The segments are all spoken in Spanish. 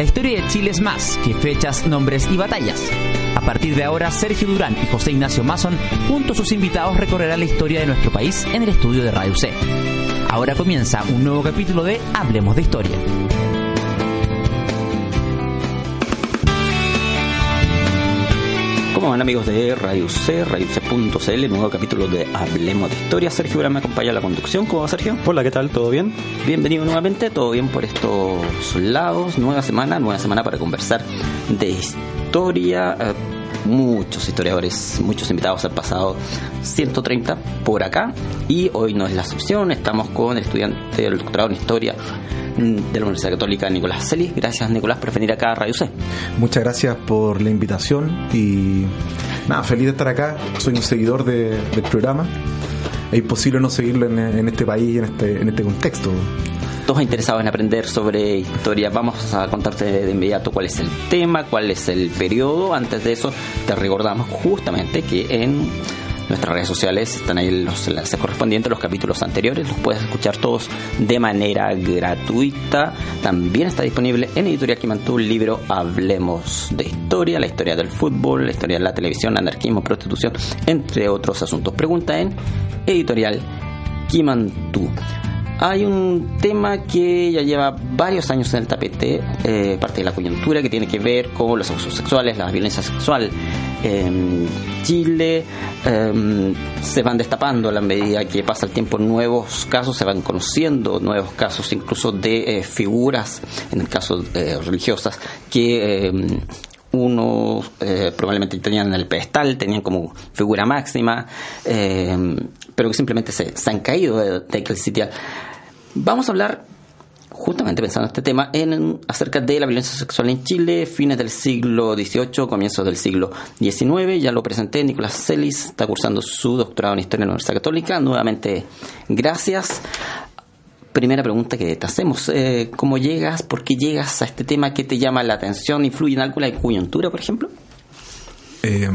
La historia de Chile es más que fechas, nombres y batallas. A partir de ahora, Sergio Durán y José Ignacio Mason, junto a sus invitados, recorrerán la historia de nuestro país en el estudio de Radio C. Ahora comienza un nuevo capítulo de Hablemos de Historia. ¿Cómo van amigos de Radio C, C.cl, nuevo capítulo de Hablemos de Historia? Sergio ahora me acompaña a la conducción. ¿Cómo va Sergio? Hola, ¿qué tal? ¿Todo bien? Bienvenido nuevamente, todo bien por estos lados. Nueva semana, nueva semana para conversar de historia. Eh, muchos historiadores, muchos invitados han pasado 130 por acá y hoy no es la excepción. Estamos con el estudiante del doctorado en historia de la Universidad Católica Nicolás Celis. Gracias Nicolás por venir acá a Radio C. Muchas gracias por la invitación y nada, feliz de estar acá. Soy un seguidor del programa. Es imposible no seguirlo en, este país, en este, en este contexto todos interesados en aprender sobre historia, vamos a contarte de inmediato cuál es el tema, cuál es el periodo. Antes de eso, te recordamos justamente que en nuestras redes sociales están ahí los enlaces correspondientes, los capítulos anteriores, los puedes escuchar todos de manera gratuita. También está disponible en Editorial Quimantú el libro Hablemos de Historia, la historia del fútbol, la historia de la televisión, anarquismo, prostitución, entre otros asuntos. Pregunta en Editorial Quimantú. Hay un tema que ya lleva varios años en el tapete, eh, parte de la coyuntura, que tiene que ver con los abusos sexuales, la violencia sexual. En Chile em, se van destapando a la medida que pasa el tiempo nuevos casos, se van conociendo nuevos casos, incluso de eh, figuras, en el caso eh, religiosas, que em, unos probablemente tenían en el pedestal, tenían como figura máxima, em, pero que simplemente se, han caído de, de. Vamos a hablar, justamente pensando en este tema, en, acerca de la violencia sexual en Chile, fines del siglo XVIII, comienzos del siglo XIX. Ya lo presenté, Nicolás Celis está cursando su doctorado en Historia en la Universidad Católica. Nuevamente, gracias. Primera pregunta que te hacemos, eh, ¿cómo llegas? ¿Por qué llegas a este tema? ¿Qué te llama la atención? ¿Influye en algo la coyuntura, por ejemplo? Eh,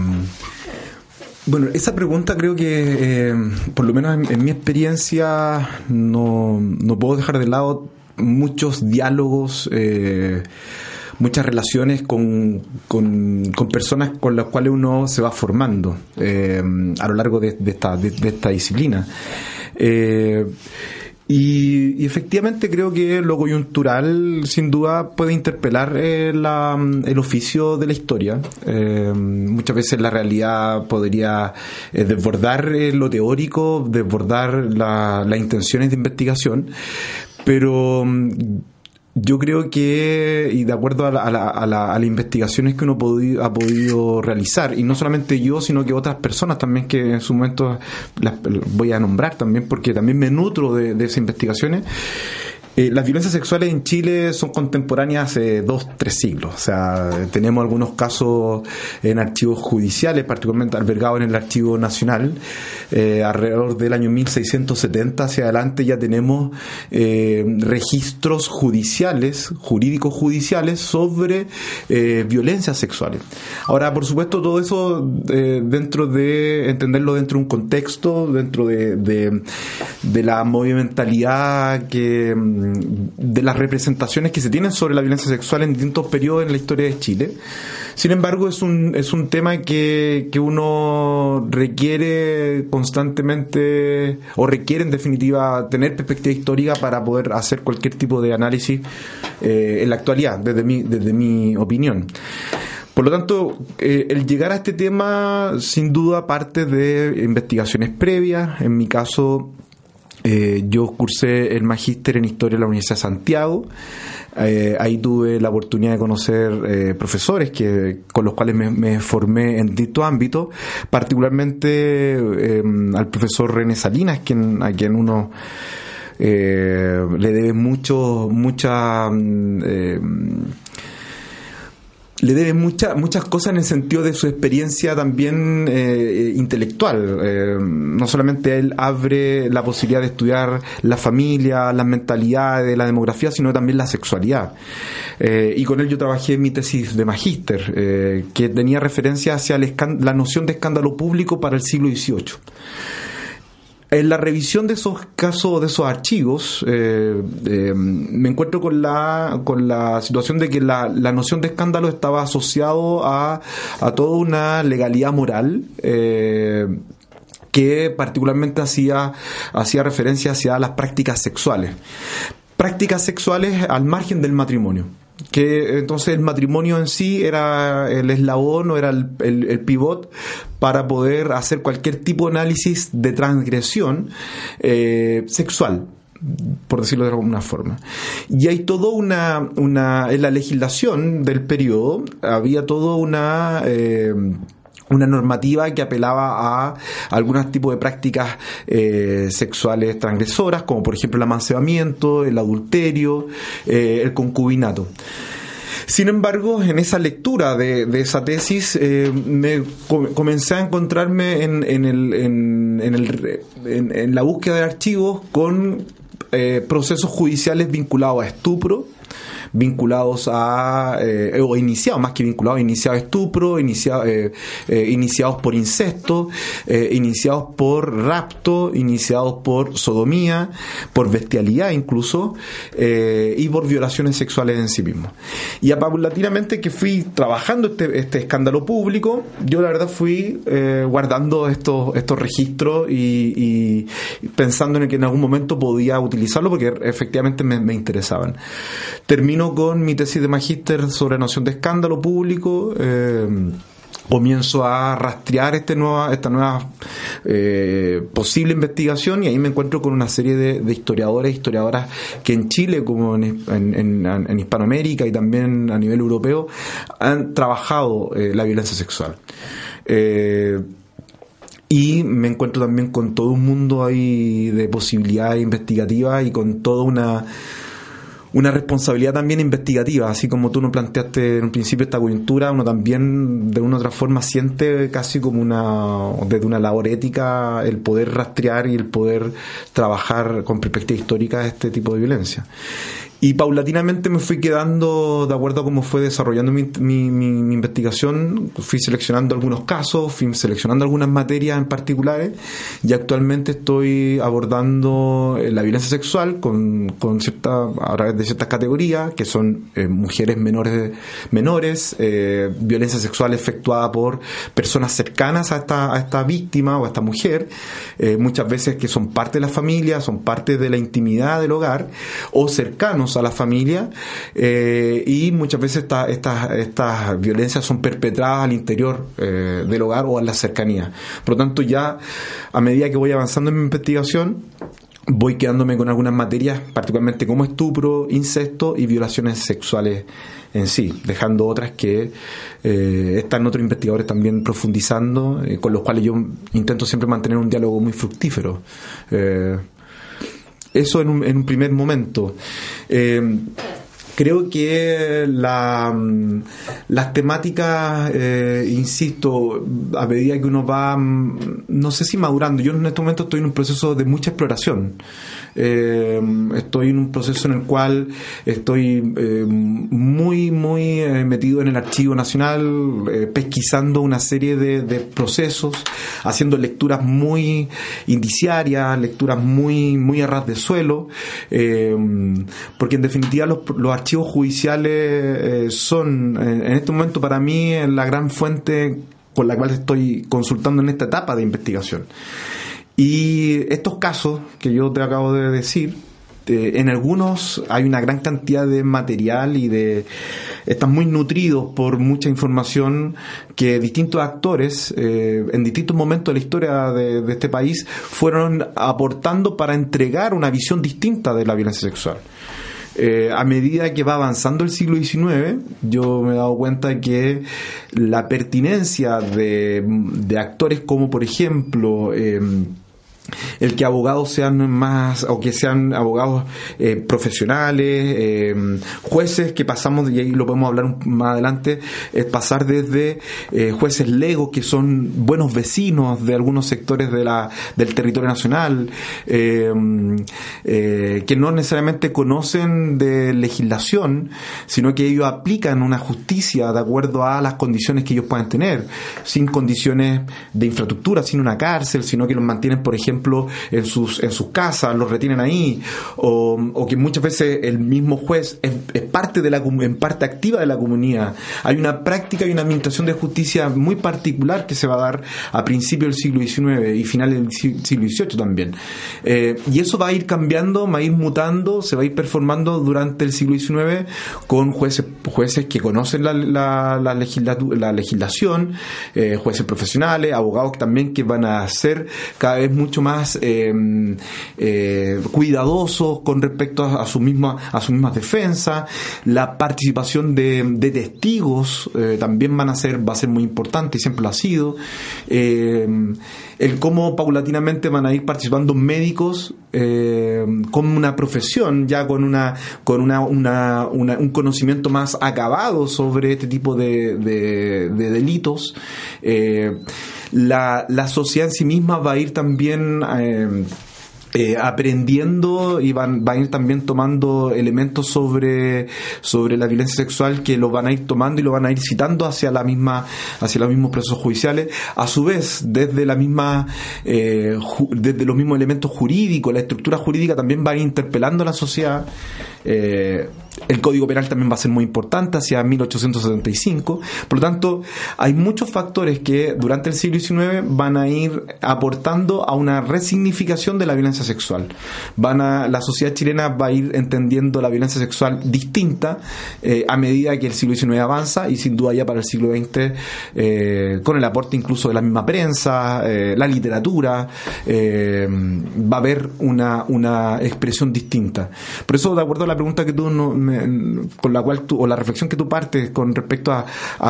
bueno, esa pregunta creo que, eh, por lo menos en, mi experiencia, no, no, puedo dejar de lado muchos diálogos, eh, muchas relaciones con, con, personas con las cuales uno se va formando eh, a lo largo de, esta, de, esta disciplina. Y, efectivamente creo que lo coyuntural sin duda puede interpelar eh, el oficio de la historia. Eh, muchas veces la realidad podría eh, desbordar lo teórico, desbordar las intenciones de investigación, pero yo creo que, y de acuerdo a, las investigaciones que uno ha podido realizar, y no solamente yo, sino que otras personas también que en su momento las voy a nombrar también, porque también me nutro de, de esas investigaciones, eh, las violencias sexuales en Chile son contemporáneas hace dos, tres siglos. O sea, tenemos algunos casos en archivos judiciales, particularmente albergados en el Archivo Nacional. Eh, alrededor del año 1670 hacia adelante ya tenemos eh, registros judiciales, jurídicos judiciales, sobre violencias sexuales. Ahora, por supuesto, todo eso dentro de entenderlo dentro de un contexto, dentro de, de la movimentalidad que de las representaciones que se tienen sobre la violencia sexual en distintos periodos en la historia de Chile. Sin embargo, es un, es un tema que, que uno requiere constantemente, o requiere en definitiva tener perspectiva histórica para poder hacer cualquier tipo de análisis eh, en la actualidad, desde mi, desde mi opinión. Por lo tanto, eh, el llegar a este tema sin duda parte de investigaciones previas. En mi caso, eh, yo cursé el magíster en Historia en la Universidad de Santiago. Eh, ahí tuve la oportunidad de conocer eh, profesores que, con los cuales me, formé en distintos ámbitos, particularmente em, al profesor René Salinas, quien, a quien uno le debe mucho, mucha mm, em, le debe mucha, muchas cosas en el sentido de su experiencia también eh, intelectual. Eh, no solamente él abre la posibilidad de estudiar la familia, las mentalidades, la demografía, sino también la sexualidad. Eh, y con él yo trabajé en mi tesis de magíster, que tenía referencia hacia la noción de escándalo público para el siglo XVIII. En la revisión de esos casos, de esos archivos, eh, eh, me encuentro con la, con la situación de que la, la noción de escándalo estaba asociado a, a toda una legalidad moral. Eh, que particularmente hacía, hacía referencia hacia las prácticas sexuales. Prácticas sexuales al margen del matrimonio que entonces el matrimonio en sí era el eslabón o era el, el, pivot para poder hacer cualquier tipo de análisis de transgresión eh, sexual por decirlo de alguna forma. Y hay todo una, una en la legislación del periodo, había toda una... Eh, una normativa que apelaba a algunos tipos de prácticas eh, sexuales transgresoras, como por ejemplo el amancebamiento, el adulterio, eh, el concubinato. Sin embargo, en esa lectura de, esa tesis, eh, me comencé a encontrarme en, en, el, en, la búsqueda de archivos con procesos judiciales vinculados a estupro, vinculados a, eh, o iniciados, más que vinculados, iniciados estupro, iniciados, eh, eh, iniciados por incesto, iniciados por rapto, iniciados por sodomía, por bestialidad incluso, y por violaciones sexuales en sí mismos. Y paulatinamente que fui trabajando este, este escándalo público, yo la verdad fui guardando estos, estos registros y, pensando en que en algún momento podía utilizarlo porque efectivamente me, me interesaban. Termino con mi tesis de magíster sobre noción de escándalo público. Eh, comienzo a rastrear este nueva, esta nueva eh, posible investigación y ahí me encuentro con una serie de, historiadores e historiadoras que en Chile como en, Hispanoamérica y también a nivel europeo han trabajado eh, la violencia sexual. y me encuentro también con todo un mundo ahí de posibilidades investigativas y con toda una una responsabilidad también investigativa, así como tú nos planteaste en un principio esta coyuntura, uno también de una u otra forma siente casi como una, desde una labor ética, el poder rastrear y el poder trabajar con perspectiva histórica este tipo de violencia. Y paulatinamente me fui quedando, de acuerdo a cómo fue desarrollando mi, investigación, fui seleccionando algunos casos, fui seleccionando algunas materias en particulares y actualmente estoy abordando eh, la violencia sexual con, con cierta, a través de ciertas categorías, que son eh, mujeres menores, menores eh, violencia sexual efectuada por personas cercanas a esta, a esta víctima o a esta mujer, muchas veces que son parte de la familia, son parte de la intimidad del hogar o cercanos a la familia eh, y muchas veces estas estas violencias son perpetradas al interior eh, del hogar o en la cercanía. Por lo tanto, ya a medida que voy avanzando en mi investigación, voy quedándome con algunas materias, particularmente como estupro, incesto y violaciones sexuales en sí, dejando otras que eh, están otros investigadores también profundizando, con los cuales yo intento siempre mantener un diálogo muy fructífero. Eso en un, en un primer momento. Eh, creo que mm, las temáticas, eh, insisto, a medida que uno va, mm, no sé si madurando, yo en este momento estoy en un proceso de mucha exploración. Eh, estoy en un proceso en el cual estoy eh, muy, muy metido en el Archivo Nacional, pesquisando una serie de, procesos, haciendo lecturas muy indiciarias, lecturas muy, muy a ras de suelo, porque en definitiva los, los archivos judiciales son en este momento para mí la gran fuente con la cual estoy consultando en esta etapa de investigación. Y estos casos que yo te acabo de decir, eh, en algunos hay una gran cantidad de material y de están muy nutridos por mucha información que distintos actores eh, en distintos momentos de la historia de, este país fueron aportando para entregar una visión distinta de la violencia sexual. Eh, a medida que va avanzando el siglo XIX, yo me he dado cuenta que la pertinencia de, de actores como, por ejemplo, el que abogados sean más o que sean abogados eh, profesionales, eh, jueces que pasamos, y ahí lo podemos hablar más adelante, es pasar desde eh, jueces legos que son buenos vecinos de algunos sectores de la, del territorio nacional, que no necesariamente conocen de legislación, sino que ellos aplican una justicia de acuerdo a las condiciones que ellos puedan tener, sin condiciones de infraestructura, sin una cárcel, sino que los mantienen, por ejemplo, ejemplo, en sus, en sus casas, los retienen ahí, o, que muchas veces el mismo juez es, parte de la, en parte activa de la comunidad. Hay una práctica y una administración de justicia muy particular que se va a dar a principios del siglo XIX y finales del siglo XVIII también. Eh, y eso va a ir cambiando, va a ir mutando, se va a ir performando durante el siglo XIX con jueces, jueces que conocen la, la, la, la legislación, eh, jueces profesionales, abogados también que van a ser cada vez mucho más em, eh, cuidadosos con respecto a, su misma, a sus mismas defensas, la participación de, testigos también van a ser, va a ser muy importante y siempre lo ha sido. Em, el cómo paulatinamente van a ir participando médicos eh, con una profesión, ya con una con una, un conocimiento más acabado sobre este tipo de, delitos. Eh, la, la, sociedad en sí misma va a ir también eh, eh, aprendiendo y van, van a ir también tomando elementos sobre, sobre la violencia sexual que lo van a ir tomando y lo van a ir citando hacia la misma, hacia los mismos procesos judiciales. A su vez, desde la misma, eh, desde los mismos elementos jurídicos, la estructura jurídica también va a ir interpelando a la sociedad. Eh, el Código Penal también va a ser muy importante hacia 1875. Por lo tanto, hay muchos factores que durante el siglo XIX van a ir aportando a una resignificación de la violencia sexual. Van a, la sociedad chilena va a ir entendiendo la violencia sexual distinta eh, a medida que el siglo XIX avanza y sin duda ya para el siglo XX, eh, con el aporte incluso de la misma prensa, eh, la literatura, va a haber una, una expresión distinta. Por eso, de acuerdo a la pregunta que tú con la cual tú, o la reflexión que tú partes con respecto a,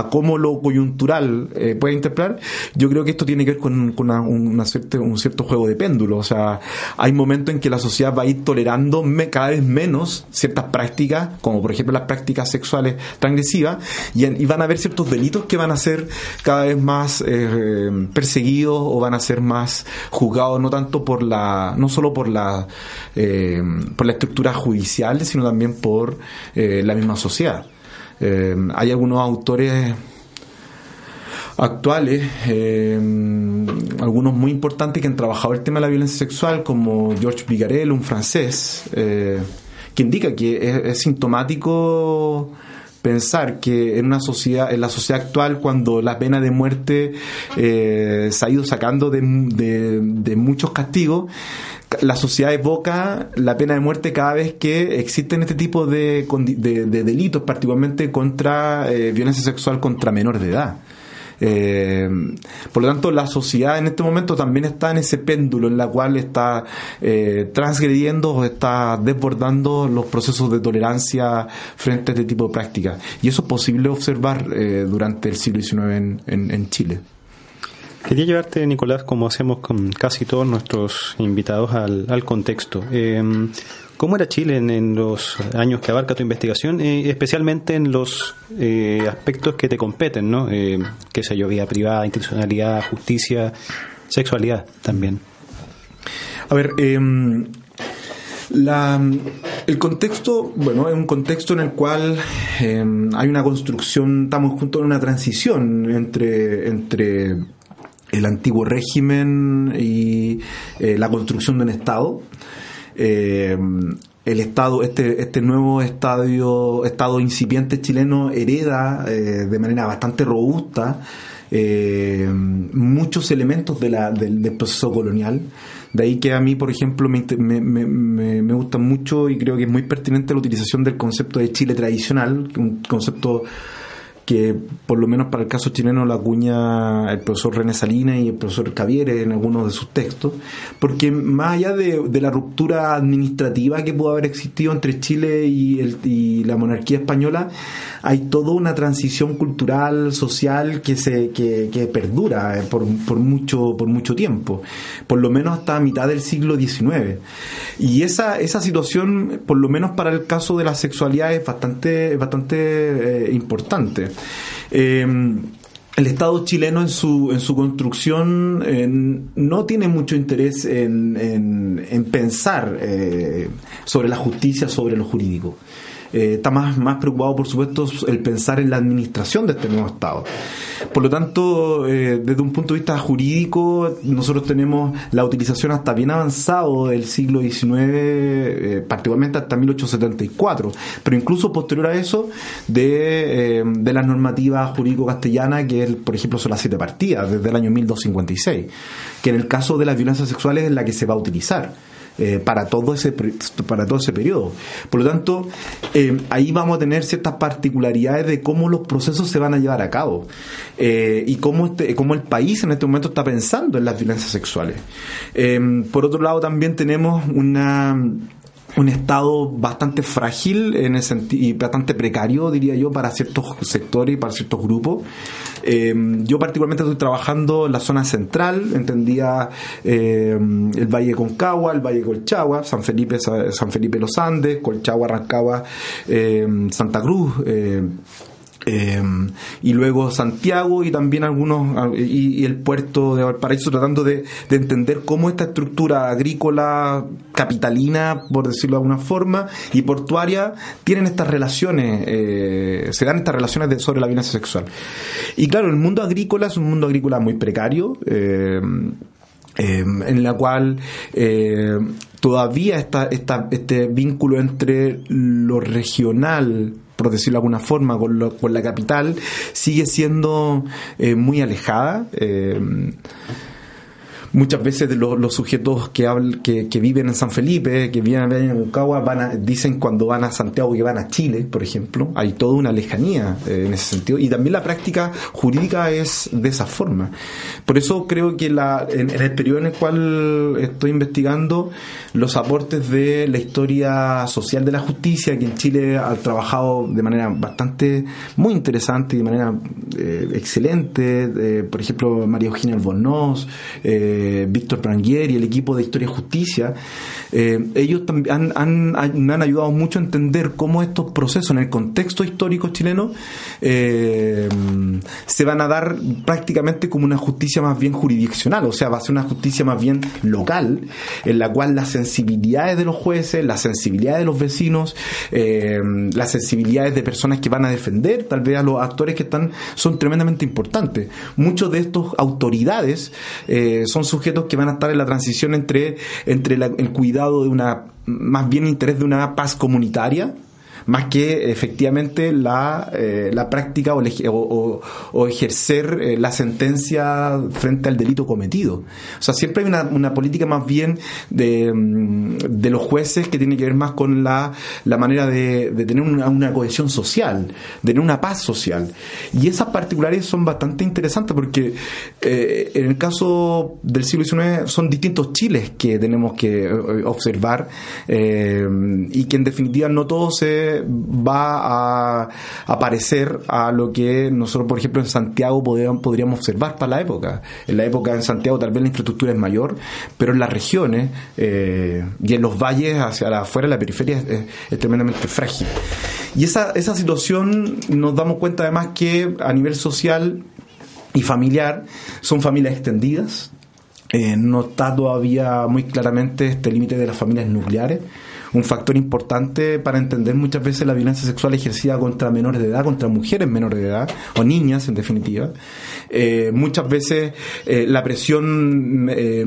cómo lo coyuntural eh, puede interpretar, yo creo que esto tiene que ver con, una un cierto juego de péndulo. O sea, hay momentos en que la sociedad va a ir tolerando cada vez menos ciertas prácticas, como por ejemplo las prácticas sexuales transgresivas, y, y van a haber ciertos delitos que van a ser cada vez más eh, perseguidos o van a ser más juzgados, no tanto por la, no solo por la, eh, por la estructura judicial, sino también por eh, la misma sociedad. Eh, hay algunos autores actuales, eh, algunos muy importantes que han trabajado el tema de la violencia sexual, como George Vigarel, un francés, que indica que es, sintomático pensar que en una sociedad, en la sociedad actual, cuando la pena de muerte se ha ido sacando de, de muchos castigos, la sociedad evoca la pena de muerte cada vez que existen este tipo de, delitos, particularmente contra eh, violencia sexual contra menores de edad. Eh, por lo tanto, la sociedad en este momento también está en ese péndulo en la cual está eh, transgrediendo o está desbordando los procesos de tolerancia frente a este tipo de prácticas. Y eso es posible observar durante el siglo XIX en Chile. Quería llevarte, Nicolás, como hacemos con casi todos nuestros invitados, al, contexto. Em, ¿Cómo era Chile en, los años que abarca tu investigación, eh, especialmente en los eh, aspectos que te competen, ¿no? Eh, qué sé yo, vida privada, institucionalidad, justicia, sexualidad también. A ver, em, el contexto, bueno, es un contexto en el cual em, hay una construcción, estamos juntos en una transición entre, entre el antiguo régimen y eh, la construcción de un Estado. Eh, el Estado, este, este nuevo estadio, Estado incipiente chileno hereda eh, de manera bastante robusta muchos elementos de la, del, proceso colonial. De ahí que a mí, por ejemplo, me, me, me, gusta mucho y creo que es muy pertinente la utilización del concepto de Chile tradicional, un concepto que por lo menos para el caso chileno la acuña el profesor René Salinas y el profesor Caviere en algunos de sus textos, porque más allá de, la ruptura administrativa que pudo haber existido entre Chile y, el, y la monarquía española, hay toda una transición cultural, social que se que, que perdura eh, por, por, mucho por mucho tiempo, por lo menos hasta mitad del siglo XIX. Y esa, esa situación, por lo menos para el caso de la sexualidad, es bastante, bastante eh, importante. Em, el Estado chileno en su, en su construcción no tiene mucho interés en, en, pensar eh, sobre la justicia, sobre lo jurídico. Eh, está más, más preocupado, por supuesto, el pensar en la administración de este nuevo Estado. Por lo tanto, eh, desde un punto de vista jurídico, nosotros tenemos la utilización hasta bien avanzado del siglo XIX, eh, particularmente hasta 1874, pero incluso posterior a eso, de, de las normativas jurídico-castellanas, que por ejemplo son las siete partidas, desde el año 1256, que en el caso de las violencias sexuales es la que se va a utilizar. Eh, para todo ese para todo ese periodo. Por lo tanto, eh, ahí vamos a tener ciertas particularidades de cómo los procesos se van a llevar a cabo eh, y cómo este, cómo el país en este momento está pensando en las violencias sexuales. por otro lado, también tenemos una un estado bastante frágil en el y bastante precario, diría yo, para ciertos sectores y para ciertos grupos. Em, yo particularmente estoy trabajando en la zona central, entendía em, el Valle Concagua, el Valle Colchagua, San Felipe, San Felipe los Andes, Colchagua, Rancagua, em, Santa Cruz. Eh, y luego Santiago y también algunos y, el puerto de Valparaíso tratando de, entender cómo esta estructura agrícola capitalina por decirlo de alguna forma y portuaria tienen estas relaciones eh, se dan estas relaciones sobre la violencia sexual. Y claro el mundo agrícola es un mundo agrícola muy precario eh, en la cual todavía está, está este vínculo entre lo regional por decirlo de alguna forma, con, con la capital, sigue siendo eh, muy alejada. Eh, muchas veces de los, sujetos que, que, viven en San Felipe, que viven en Concagua, van dicen cuando van a Santiago que van a Chile, por ejemplo. Hay toda una lejanía eh, en ese sentido. Y también la práctica jurídica es de esa forma. Por eso creo que la, en, el periodo en el cual estoy investigando, los aportes de la historia social de la justicia, que en Chile ha trabajado de manera bastante, muy interesante y de manera eh, excelente. Por ejemplo, María Eugenia Albornoz, eh, Víctor Pranguier el equipo de Historia y Justicia, eh, ellos también han, me han ayudado mucho a entender cómo estos procesos en el contexto histórico chileno eh, se van a dar prácticamente como una justicia más bien jurisdiccional, o sea, va a ser una justicia más bien local, en la cual las sensibilidades de los jueces, las sensibilidades de los vecinos, eh, las sensibilidades de personas que van a defender tal vez a los actores que están son tremendamente importantes. Muchos de estos autoridades son sujetos que van a estar en la transición entre, entre el cuidado de una, más bien interés de una paz comunitaria, más que efectivamente la, eh, la práctica o, o, ejercer eh, la sentencia frente al delito cometido. O sea, siempre hay una, una política más bien de, mm, de, los jueces que tiene que ver más con la, la manera de, de tener una, una, cohesión social, de tener una paz social. Y esas particulares son bastante interesantes porque eh, en el caso del siglo XIX son distintos chiles que tenemos que observar y que en definitiva no todos se va a, aparecer a lo que nosotros, por ejemplo, en Santiago podríamos, observar para la época. En la época en Santiago tal vez la infraestructura es mayor, pero en las regiones eh, y en los valles hacia afuera, la periferia es, tremendamente frágil. Y esa, esa situación nos damos cuenta además que a nivel social y familiar son familias extendidas. Eh, no está todavía muy claramente este límite de las familias nucleares un factor importante para entender muchas veces la violencia sexual ejercida contra menores de edad, contra mujeres menores de edad, o niñas en definitiva. Eh, muchas veces eh, la presión eh,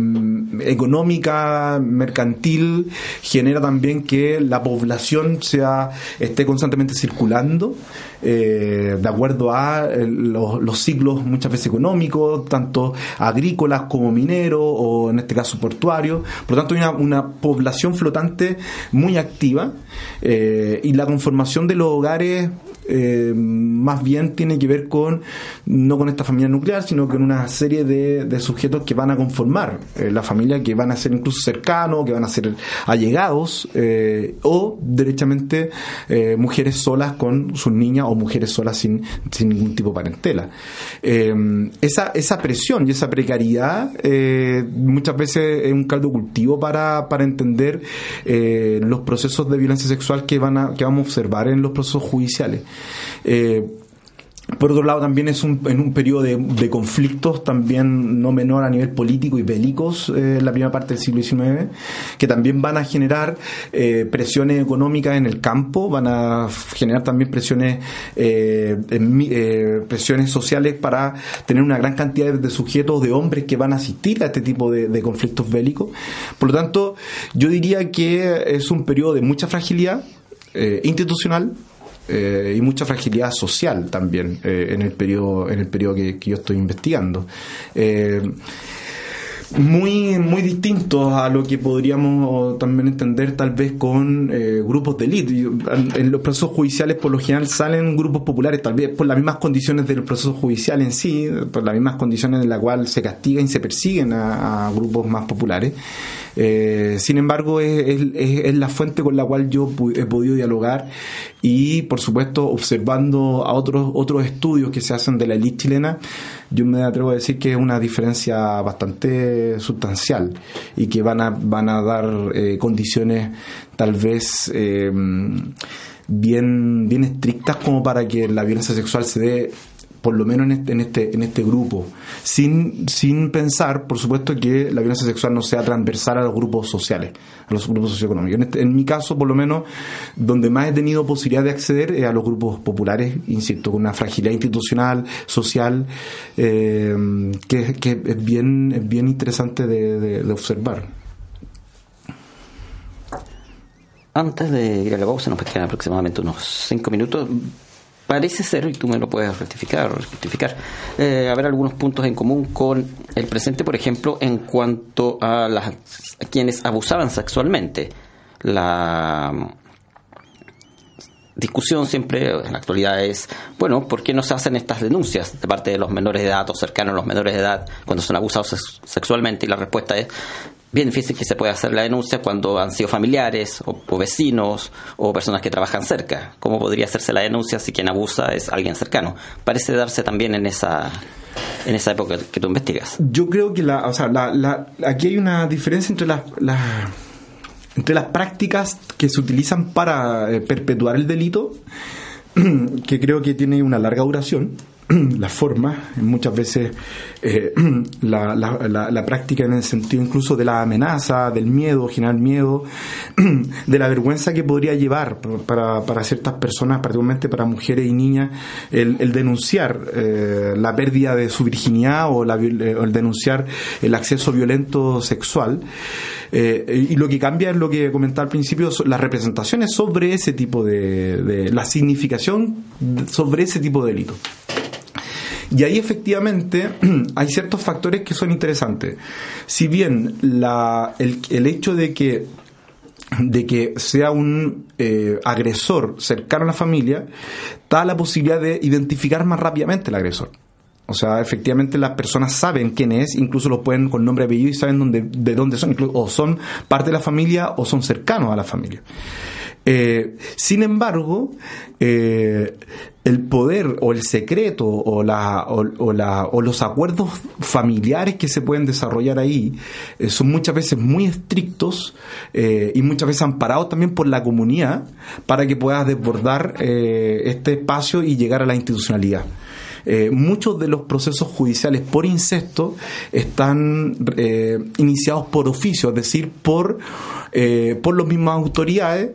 económica, mercantil, genera también que la población sea, esté constantemente circulando. de acuerdo a los, los, ciclos muchas veces económicos, tanto agrícolas como mineros o en este caso portuarios. Por lo tanto, hay una, una población flotante muy activa eh, y la conformación de los hogares eh, más bien tiene que ver con, no con esta familia nuclear, sino con una serie de, sujetos que van a conformar eh, la familia, que van a ser incluso cercanos, que van a ser allegados, o derechamente mujeres solas con sus niñas o mujeres solas sin, sin ningún tipo de parentela. esa, esa presión y esa precariedad muchas veces es un caldo cultivo para, para entender los procesos de violencia sexual que, van a, que vamos a observar en los procesos judiciales. Eh, por otro lado, también es un, en un periodo de, conflictos también no menor a nivel político y bélicos eh, en la primera parte del siglo XIX, que también van a generar eh, presiones económicas en el campo, van a generar también presiones, eh, presiones sociales para tener una gran cantidad de, sujetos, de hombres que van a asistir a este tipo de, de conflictos bélicos. Por lo tanto, yo diría que es un periodo de mucha fragilidad institucional, eh, y mucha fragilidad social también eh, en el periodo en el periodo que, yo estoy investigando eh, muy muy distintos a lo que podríamos también entender tal vez con grupos de élite. En los procesos judiciales por lo general salen grupos populares, tal vez por las mismas condiciones del proceso judicial en sí, por las mismas condiciones en las cuales se castigan y se persiguen a grupos más populares. Eh, sin embargo, es, la fuente con la cual yo he podido dialogar y, por supuesto, observando a otros, otros estudios que se hacen de la élite chilena, yo me atrevo a decir que es una diferencia bastante sustancial y que van a, van a dar eh, condiciones tal vez eh, bien, bien estrictas como para que la violencia sexual se dé por lo menos en este, en este, en este grupo, sin, sin pensar, por supuesto, que la violencia sexual no sea transversal a los grupos sociales, a los grupos socioeconómicos. En, este, en mi caso, por lo menos, donde más he tenido posibilidad de acceder es a los grupos populares, insisto, con una fragilidad institucional, social, eh, que, que, es, bien, es bien interesante de, de observar. Antes de ir a la pausa, nos quedan aproximadamente unos cinco minutos parece ser, y tú me lo puedes rectificar, rectificar eh, haber algunos puntos en común con el presente, por ejemplo, en cuanto a, las, quienes abusaban sexualmente. La discusión siempre en la actualidad es, bueno, ¿por qué no se hacen estas denuncias de parte de los menores de edad o cercanos a los menores de edad cuando son abusados sexualmente? Y la respuesta es, bien difícil que se pueda hacer la denuncia cuando han sido familiares o, vecinos o personas que trabajan cerca. ¿Cómo podría hacerse la denuncia si quien abusa es alguien cercano? Parece darse también en esa en esa época que tú investigas. Yo creo que la, o sea, la, aquí hay una diferencia entre las, entre las prácticas que se utilizan para eh, perpetuar el delito, que creo que tiene una larga duración la forma, muchas veces eh, la, práctica en el sentido incluso de la amenaza, del miedo, generar miedo, de la vergüenza que podría llevar para, para ciertas personas, particularmente para mujeres y niñas, el, denunciar eh, la pérdida de su virginidad o, la, eh, el denunciar el acceso violento sexual. y lo que cambia es lo que comentaba al principio, las representaciones sobre ese tipo de, de la significación sobre ese tipo de delito. Y ahí efectivamente hay ciertos factores que son interesantes. Si bien la, el, hecho de que de que sea un eh, agresor cercano a la familia, da la posibilidad de identificar más rápidamente el agresor. O sea, efectivamente las personas saben quién es, incluso lo pueden con nombre y apellido y saben dónde, de dónde son, o son parte de la familia o son cercanos a la familia. Eh, sin embargo, eh, el poder o el secreto o, la, o, la, o, los acuerdos familiares que se pueden desarrollar ahí eh, son muchas veces muy estrictos y muchas veces amparados también por la comunidad para que puedas desbordar este espacio y llegar a la institucionalidad. Eh, muchos de los procesos judiciales por incesto están eh, iniciados por oficio, es decir, por, eh, por las mismas autoridades,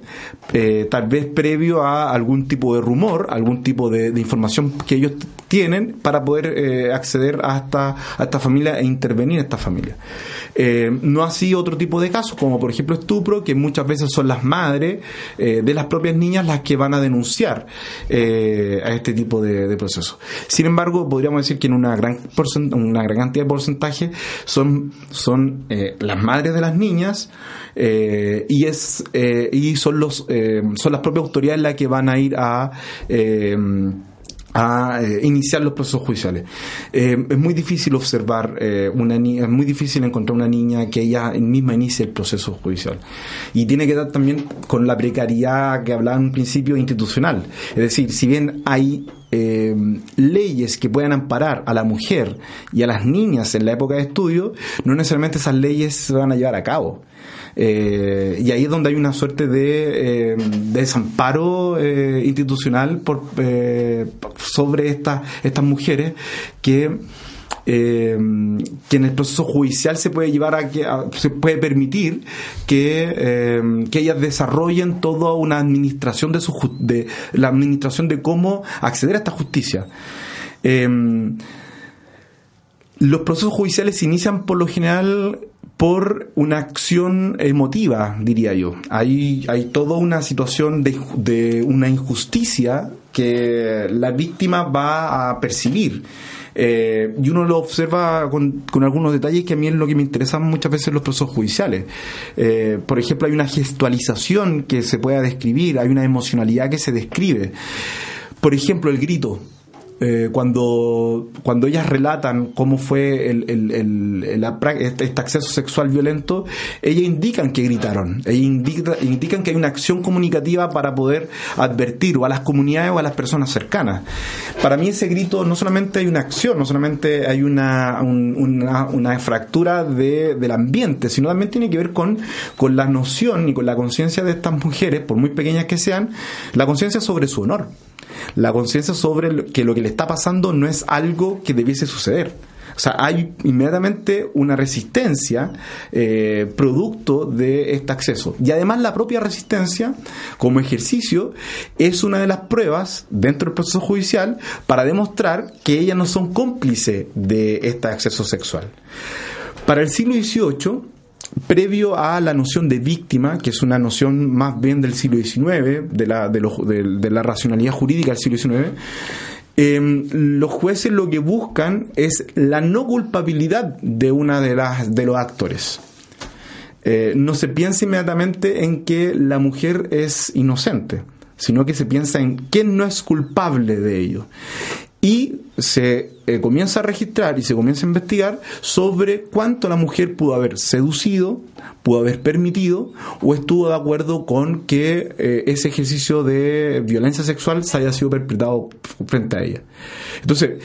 tal vez previo a algún tipo de rumor, algún tipo de, información que ellos tienen para poder acceder a esta, a esta familia e intervenir en esta familia. No así otro tipo de casos, como por ejemplo estupro, que muchas veces son las madres de las propias niñas las que van a denunciar a este tipo de, procesos. Embargo, podríamos decir que en una gran, una gran cantidad de porcentaje son, son las madres de las niñas y, es, y son, los, son las propias autoridades las que van a ir a a eh, iniciar los procesos judiciales. Eh, es muy difícil observar eh, una niña, es muy difícil encontrar una niña que ella misma inicie el proceso judicial. Y tiene que dar también con la precariedad que hablaba en un principio institucional. Es decir, si bien hay leyes que puedan amparar a la mujer y a las niñas en la época de estudio, no necesariamente esas leyes se van a llevar a cabo. Eh, y ahí es donde hay una suerte de, desamparo institucional por, sobre estas estas mujeres que que en el proceso judicial se puede llevar a que se puede permitir que, que ellas desarrollen toda una administración de la administración de cómo acceder a esta justicia. Los procesos judiciales se inician por lo general por una acción emotiva, diría yo. Hay, hay toda una situación de, de una injusticia que la víctima va a percibir. Eh, y uno lo observa con, con, algunos detalles que a mí es lo que me interesa muchas veces los procesos judiciales. Eh, por ejemplo, hay una gestualización que se pueda describir, hay una emocionalidad que se describe. Por ejemplo, el grito. Eh, cuando, cuando ellas relatan cómo fue el, este, este, acceso sexual violento, ellas indican que gritaron, ellas indican que hay una acción comunicativa para poder advertir o a las comunidades o a las personas cercanas. Para mí ese grito no solamente hay una acción, no solamente hay una, una, fractura de, del ambiente, sino también tiene que ver con, con la noción y con la conciencia de estas mujeres, por muy pequeñas que sean, la conciencia sobre su honor la conciencia sobre que lo que está pasando no es algo que debiese suceder. O sea, hay inmediatamente una resistencia eh, producto de este acceso. Y además la propia resistencia, como ejercicio, es una de las pruebas dentro del proceso judicial para demostrar que ellas no son cómplices de este acceso sexual. Para el siglo XVIII, previo a la noción de víctima, que es una noción más bien del siglo XIX, de la, de, la racionalidad jurídica del siglo XIX, em, los jueces lo que buscan es la no culpabilidad de una de las de los actores. Eh, no se piensa inmediatamente en que la mujer es inocente, sino que se piensa en quién no es culpable de ello y se eh, comienza a registrar y se comienza a investigar sobre cuánto la mujer pudo haber seducido, pudo haber permitido o estuvo de acuerdo con que eh, ese ejercicio de violencia sexual se haya sido perpetrado frente a ella. Entonces,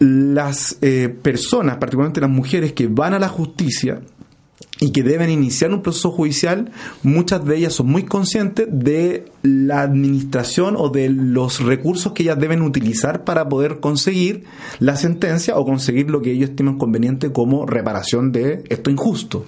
las eh, personas, particularmente las mujeres que van a la justicia, y que deben iniciar un proceso judicial, muchas de ellas son muy conscientes de la administración o de los recursos que ellas deben utilizar para poder conseguir la sentencia o conseguir lo que ellos estiman conveniente como reparación de esto injusto.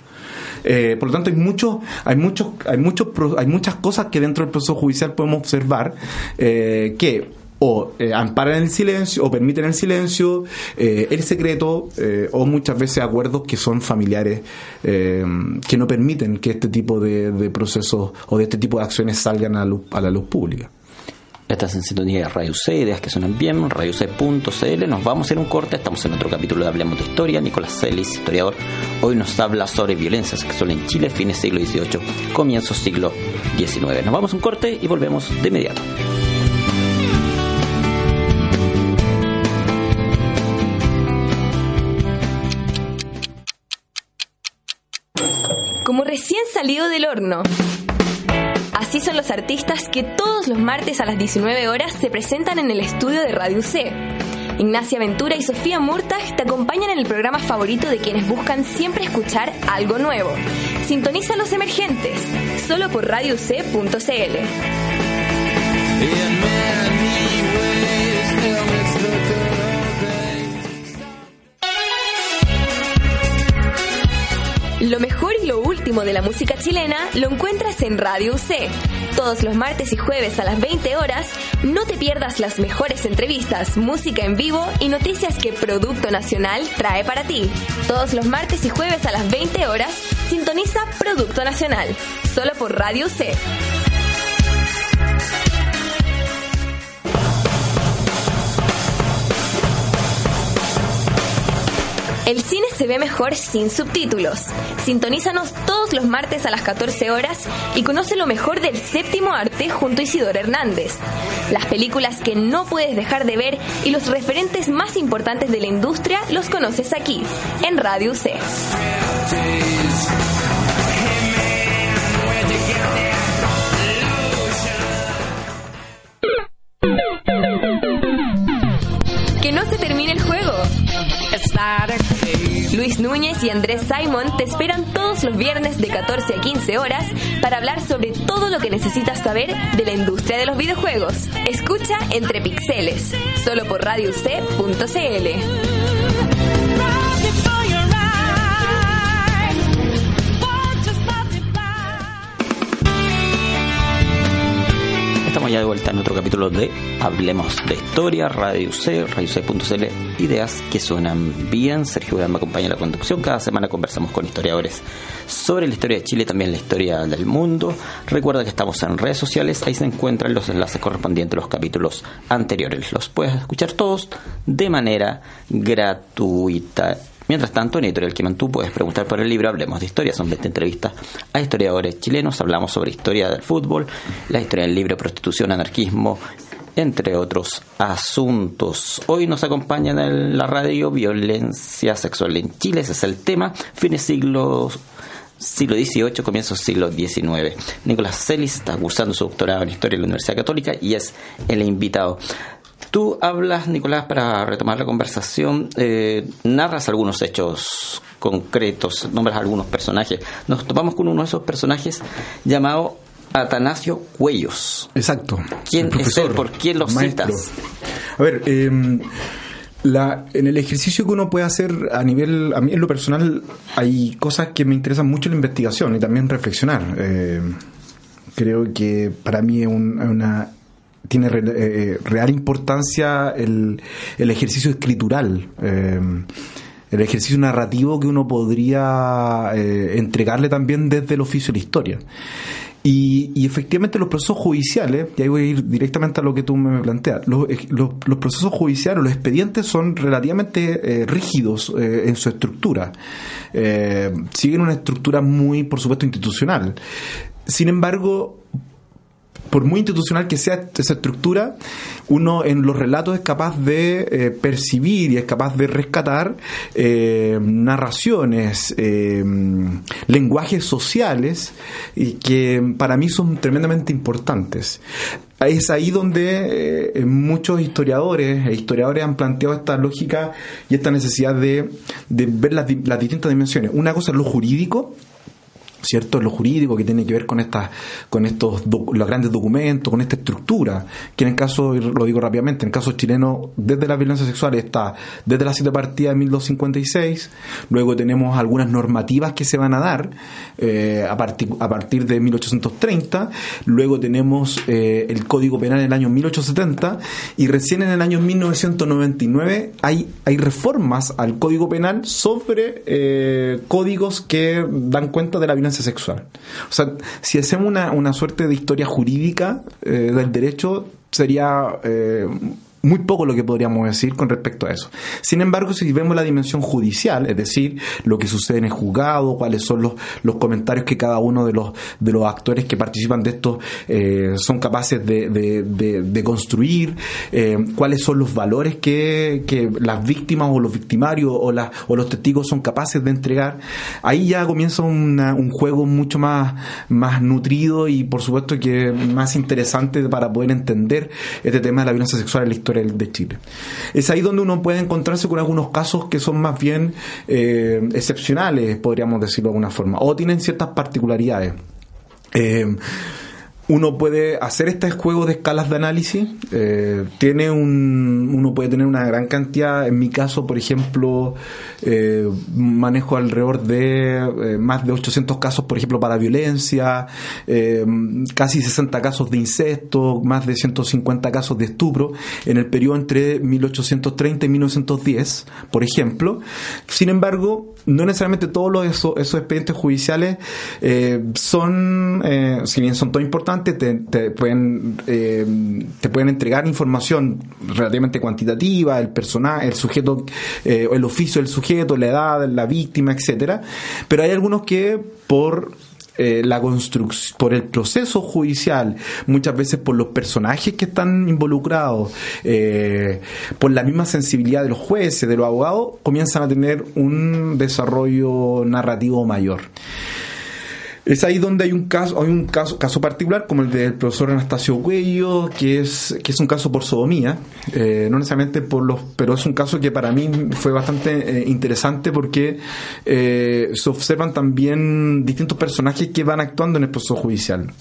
Eh, por lo tanto, hay muchos, hay muchos, hay muchos, hay muchas cosas que dentro del proceso judicial podemos observar eh, que o eh, amparan el silencio o permiten el silencio, eh, el secreto eh, o muchas veces acuerdos que son familiares que no permiten que este tipo de, procesos o de este tipo de acciones salgan a, la luz pública. Estás en sintonía de Radio C, ideas que suenan bien, radioc.cl. Nos vamos a ir un corte, estamos en otro capítulo de Hablemos de Historia. Nicolás Celis, historiador, hoy nos habla sobre violencia sexual en Chile, fines siglo XVIII, comienzos siglo XIX. Nos vamos a un corte y volvemos de inmediato. Como recién salido del horno. Así son los artistas que todos los martes a las 19 horas se presentan en el estudio de Radio C. Ignacia Ventura y Sofía Murtag te acompañan en el programa favorito de quienes buscan siempre escuchar algo nuevo. Sintoniza los emergentes, solo por radioc.cl. Lo mejor y lo de la música chilena lo encuentras en Radio C. Todos los martes y jueves a las 20 horas, no te pierdas las mejores entrevistas, música en vivo y noticias que Producto Nacional trae para ti. Todos los martes y jueves a las 20 horas, sintoniza Producto Nacional, solo por Radio C. El cine se ve mejor sin subtítulos. Sintonízanos todos los martes a las 14 horas y conoce lo mejor del séptimo arte junto a Isidoro Hernández. Las películas que no puedes dejar de ver y los referentes más importantes de la industria los conoces aquí, en Radio C. Núñez y Andrés Simon te esperan todos los viernes de 14 a 15 horas para hablar sobre todo lo que necesitas saber de la industria de los videojuegos. Escucha Entre Pixeles, solo por radioc.cl. ya de vuelta en otro capítulo de Hablemos de Historia, Radio C, C.cl, ideas que suenan bien. Sergio Gran me acompaña en la conducción. Cada semana conversamos con historiadores sobre la historia de Chile, también la historia del mundo. Recuerda que estamos en redes sociales, ahí se encuentran los enlaces correspondientes a los capítulos anteriores. Los puedes escuchar todos de manera gratuita Mientras tanto, en Editorial Quimantú puedes preguntar por el libro Hablemos de Historia. Son 20 entrevistas a historiadores chilenos. Hablamos sobre historia del fútbol, la historia del libro, prostitución, anarquismo, entre otros asuntos. Hoy nos acompaña en la radio violencia sexual en Chile, ese es el tema. Fines siglo siglo XVIII, comienzos siglo XIX. Nicolás Celis está cursando su doctorado en Historia en la Universidad Católica y es el invitado. Tú hablas, Nicolás, para retomar la conversación, eh, narras algunos hechos concretos, nombras algunos personajes. Nos topamos con uno de esos personajes llamado Atanasio Cuellos. Exacto. ¿Quién es él? ¿Por quién lo citas? A ver, em, la, en el ejercicio que uno puede hacer a nivel, a mí en lo personal, hay cosas que me interesan mucho en la investigación y también reflexionar. Eh, creo que para mí es una tiene eh, real importancia el, el ejercicio escritural. Eh, el ejercicio narrativo que uno podría eh, entregarle también desde el oficio de la historia. Y, efectivamente los procesos judiciales, y ahí voy a ir directamente a lo que tú me planteas, los, los, procesos judiciales, los expedientes son relativamente rígidos en su estructura. siguen una estructura muy, por supuesto, institucional. Sin embargo, por muy institucional que sea esa estructura, uno en los relatos es capaz de eh, percibir y es capaz de rescatar eh, narraciones, eh, lenguajes sociales y que para mí son tremendamente importantes. Es ahí donde muchos historiadores e historiadores han planteado esta lógica y esta necesidad de, ver las, las distintas dimensiones. Una cosa es lo jurídico, ¿cierto? Lo jurídico que tiene que ver con estas, con estos los grandes documentos, con esta estructura, que en el caso, lo digo rápidamente, en el caso chileno, desde la violencia sexual está desde la siete partida de 1256, luego tenemos algunas normativas que se van a dar eh, a, partir, a partir de 1830, luego tenemos eh, el Código Penal en el año 1870 y recién en el año 1999 hay, hay reformas al Código Penal sobre eh, códigos que dan cuenta de la violencia sexual. O sea, si hacemos una, una suerte de historia jurídica eh, del derecho, sería eh, muy poco lo que podríamos decir con respecto a eso. Sin embargo, si vemos la dimensión judicial, es decir, lo que sucede en el juzgado, cuáles son los, los comentarios que cada uno de los, de los actores que participan de esto eh, son capaces de, de, construir, eh, cuáles son los valores que, que, las víctimas o los victimarios o, la, o los testigos son capaces de entregar, ahí ya comienza un juego mucho más, más nutrido y por supuesto que más interesante para poder entender este tema de la violencia sexual en la historia de Chile. Es ahí donde uno puede encontrarse con algunos casos que son más bien eh, excepcionales, podríamos decirlo de alguna forma, o tienen ciertas particularidades. Eh, uno puede hacer este juego de escalas de análisis. Eh, tiene un, uno puede tener una gran cantidad. En mi caso, por ejemplo, eh, manejo alrededor de eh, más de 800 casos, por ejemplo, para violencia, casi 60 casos de incesto, más de 150 casos de estupro en el periodo entre 1830 y 1910, por ejemplo. Sin embargo, no necesariamente todos los, esos, esos expedientes judiciales son, si bien son tan importantes, te, pueden, eh, te pueden entregar información relativamente cuantitativa, el personaje, el sujeto, eh, el oficio del sujeto, la edad, la víctima, etcétera. Pero hay algunos que por eh, la construcción, por el proceso judicial, muchas veces por los personajes que están involucrados, por la misma sensibilidad de los jueces, de los abogados, comienzan a tener un desarrollo narrativo mayor. Es ahí donde hay un caso, hay un caso, caso particular, como el del profesor Anastasio Cuello, que es, que es un caso por sodomía, eh, no necesariamente por los, pero es un caso que para mí fue bastante eh, interesante porque eh, se observan también distintos personajes que van actuando en el proceso judicial.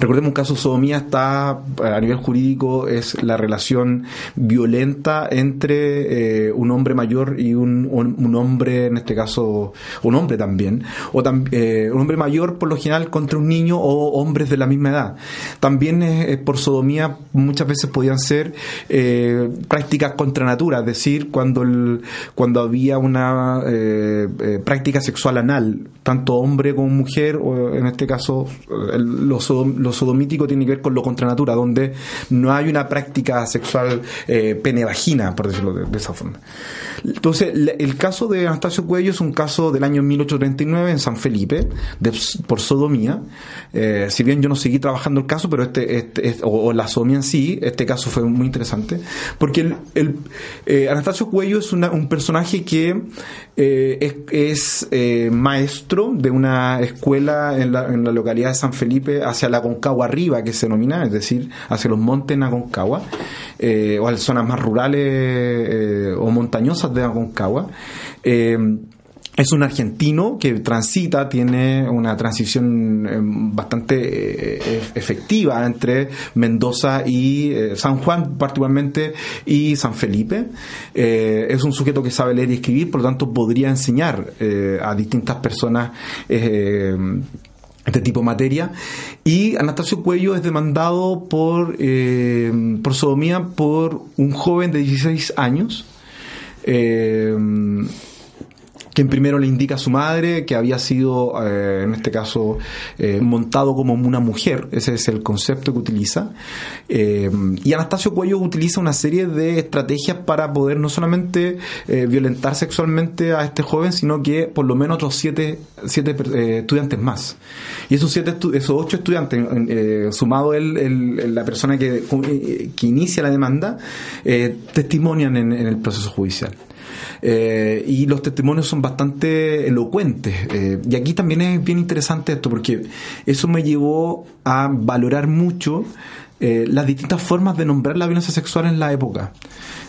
Recordemos un caso sodomía está a nivel jurídico es la relación violenta entre eh, un hombre mayor y un, un, hombre en este caso un hombre también o eh, un hombre mayor por lo general contra un niño o hombres de la misma edad. También por sodomía muchas veces podían ser eh, prácticas contra natura es decir cuando el, cuando había una práctica sexual anal tanto hombre como mujer o en este caso los lo sodomítico tiene que ver con lo contra natura, donde no hay una práctica sexual eh, pene-vagina, por decirlo de, esa forma. Entonces, el caso de Anastasio Cuello es un caso del año 1839 en San Felipe, por sodomía. Eh, si bien yo no seguí trabajando el caso, pero este, este o, la sodomía en sí, este caso fue muy interesante, porque el, eh, Anastasio Cuello es un personaje que eh, es, maestro de una escuela en la, en la localidad de San Felipe hacia la Concagua arriba, que se denomina, es decir, hacia los montes en Aconcagua, eh, o a las zonas más rurales eh, o montañosas de Aconcagua. Eh, es un argentino que transita, tiene una transición bastante efectiva entre Mendoza y San Juan particularmente y San Felipe. es un sujeto que sabe leer y escribir, por lo tanto podría enseñar a distintas personas este tipo de materia. Y Anastasio Cuello es demandado por, eh, por sodomía por un joven de 16 años. Eh, quien primero le indica a su madre que había sido, eh, en este caso, eh, montado como una mujer, ese es el concepto que utiliza. Eh, y Anastasio Cuello utiliza una serie de estrategias para poder no solamente violentar sexualmente a este joven, sino que por lo menos otros siete, siete estudiantes más. Y esos, siete esos ocho estudiantes, sumado el, la persona que, que inicia la demanda, testimonian en el proceso judicial. Eh, y los testimonios son bastante elocuentes. Eh, y aquí también es bien interesante esto, porque eso me llevó a valorar mucho eh, las distintas formas de nombrar la violencia sexual en la época.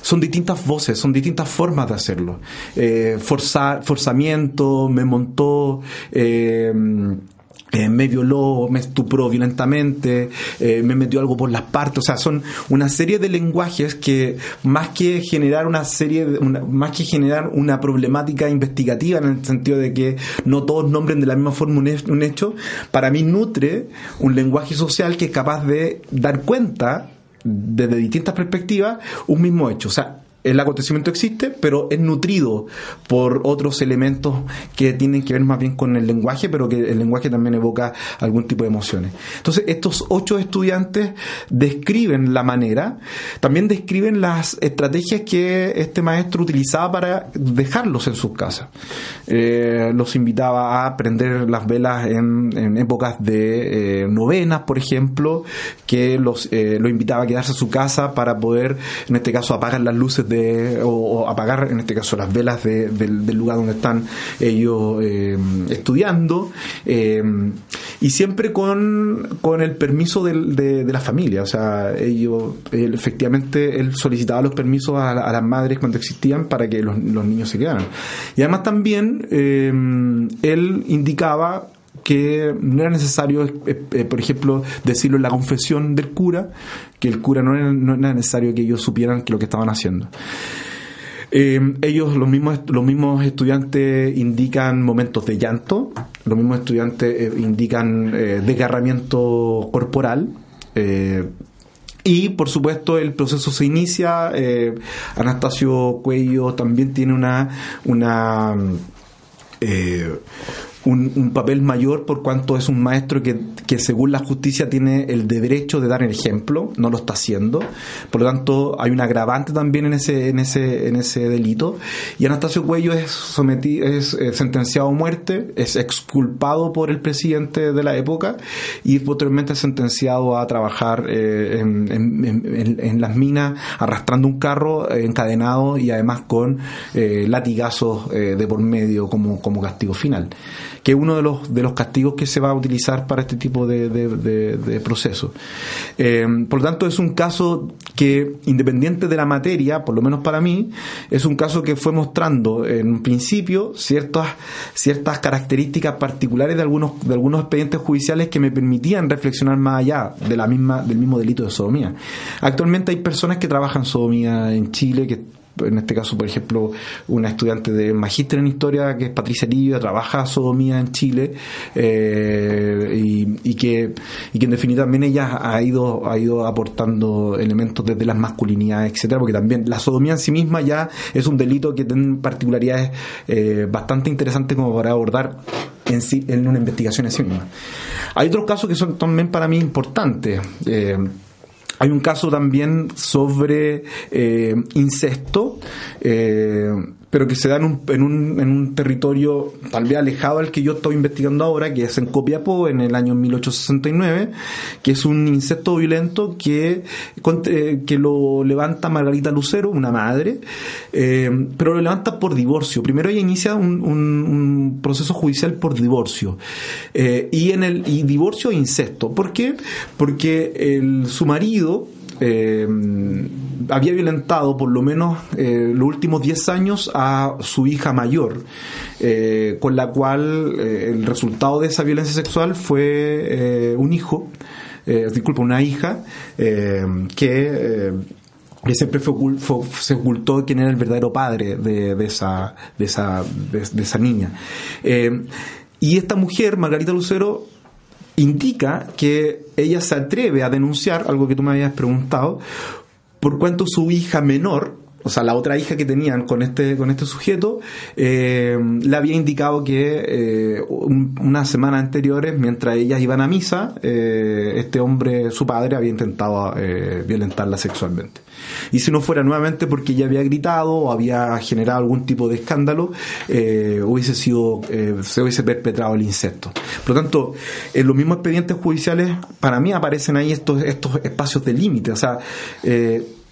Son distintas voces, son distintas formas de hacerlo. forzar, forzamiento, me montó, eh, me violó, me estupró violentamente, eh, me metió algo por las partes, o sea, son una serie de lenguajes que más que generar una serie, de, más que generar una problemática investigativa en el sentido de que no todos nombren de la misma forma un, un hecho, para mí nutre un lenguaje social que es capaz de dar cuenta desde distintas perspectivas un mismo hecho. O sea, el acontecimiento existe, pero es nutrido por otros elementos que tienen que ver más bien con el lenguaje, pero que el lenguaje también evoca algún tipo de emociones. Entonces, estos ocho estudiantes describen la manera, también describen las estrategias que este maestro utilizaba para dejarlos en sus casas. Eh, los invitaba a prender las velas en, épocas de eh, novenas, por ejemplo, que los, eh, lo invitaba a quedarse a su casa para poder, en este caso, apagar las luces de o, apagar en este caso las velas del lugar donde están ellos eh, estudiando eh, y siempre con, con el permiso de, la familia. O sea ellos efectivamente él solicitaba los permisos a, las madres cuando existían para que los, niños se quedaran. Y además también eh, él indicaba que no era necesario, por ejemplo, decirlo en la confesión del cura, que el cura no era, no era necesario que ellos supieran que lo que estaban haciendo. Eh, ellos, los mismos, los mismos estudiantes indican momentos de llanto, los mismos estudiantes eh, indican eh, desgarramiento corporal. y por supuesto el proceso se inicia. Anastasio Cuello también tiene una, una un, papel mayor por cuanto es un maestro que, que, según la justicia tiene el derecho de dar el ejemplo, no lo está haciendo. Por lo tanto, hay un agravante también en ese, en ese, en ese delito. Y Anastasio Cuello es sometido, es eh, sentenciado a muerte, es exculpado por el presidente de la época y posteriormente sentenciado a trabajar eh, en, las minas arrastrando un carro eh, encadenado y además con latigazos de por medio como, como castigo final que es uno de los, de los castigos que se va a utilizar para este tipo de, de, procesos. Eh, por lo tanto, es un caso que, independiente de la materia, por lo menos para mí, es un caso que fue mostrando en principio ciertas, ciertas características particulares de algunos, de algunos expedientes judiciales que me permitían reflexionar más allá de la misma, del mismo delito de sodomía. Actualmente hay personas que trabajan sodomía en Chile, que en este caso, por ejemplo, una estudiante de magíster en historia que es Patricia Lillo, trabaja sodomía en Chile eh, y, que, y que en definitiva también ella ha ido, ha ido aportando elementos desde las masculinidades, etcétera, porque también la sodomía en sí misma ya es un delito que tiene particularidades eh, bastante interesantes como para abordar en, sí, en una investigación en sí misma. Hay otros casos que son también para mí importantes. Eh, hay un caso también sobre eh, incesto, eh, pero que se da en un, en, un, en un territorio tal vez alejado al que yo estoy investigando ahora, que es en Copiapó, en el año 1869, que es un incesto violento que, eh, que lo levanta Margarita Lucero, una madre, pero lo levanta por divorcio. Primero ella inicia un, un, proceso judicial por divorcio. y en el y divorcio e incesto. ¿Por qué? Porque el, su marido eh, había violentado por lo menos eh, los últimos 10 años a su hija mayor, eh, con la cual el resultado de esa violencia sexual fue un hijo, disculpa, una hija, que siempre se ocultó quién era el verdadero padre de, esa, de, esa, de esa niña. y esta mujer, Margarita Lucero, indica que ella se atreve a denunciar, algo que tú me habías preguntado, por cuanto su hija menor, o sea, la otra hija que tenían con este, con este sujeto, eh, le había indicado que eh, unas semanas anteriores, mientras ellas iban a misa, eh, este hombre, su padre, había intentado violentarla sexualmente. Y si no fuera nuevamente porque ella había gritado o había generado algún tipo de escándalo, hubiese sido, se hubiese perpetrado el insecto. Por lo tanto, en los mismos expedientes judiciales, para mí aparecen ahí estos, estos espacios de límite. O sea,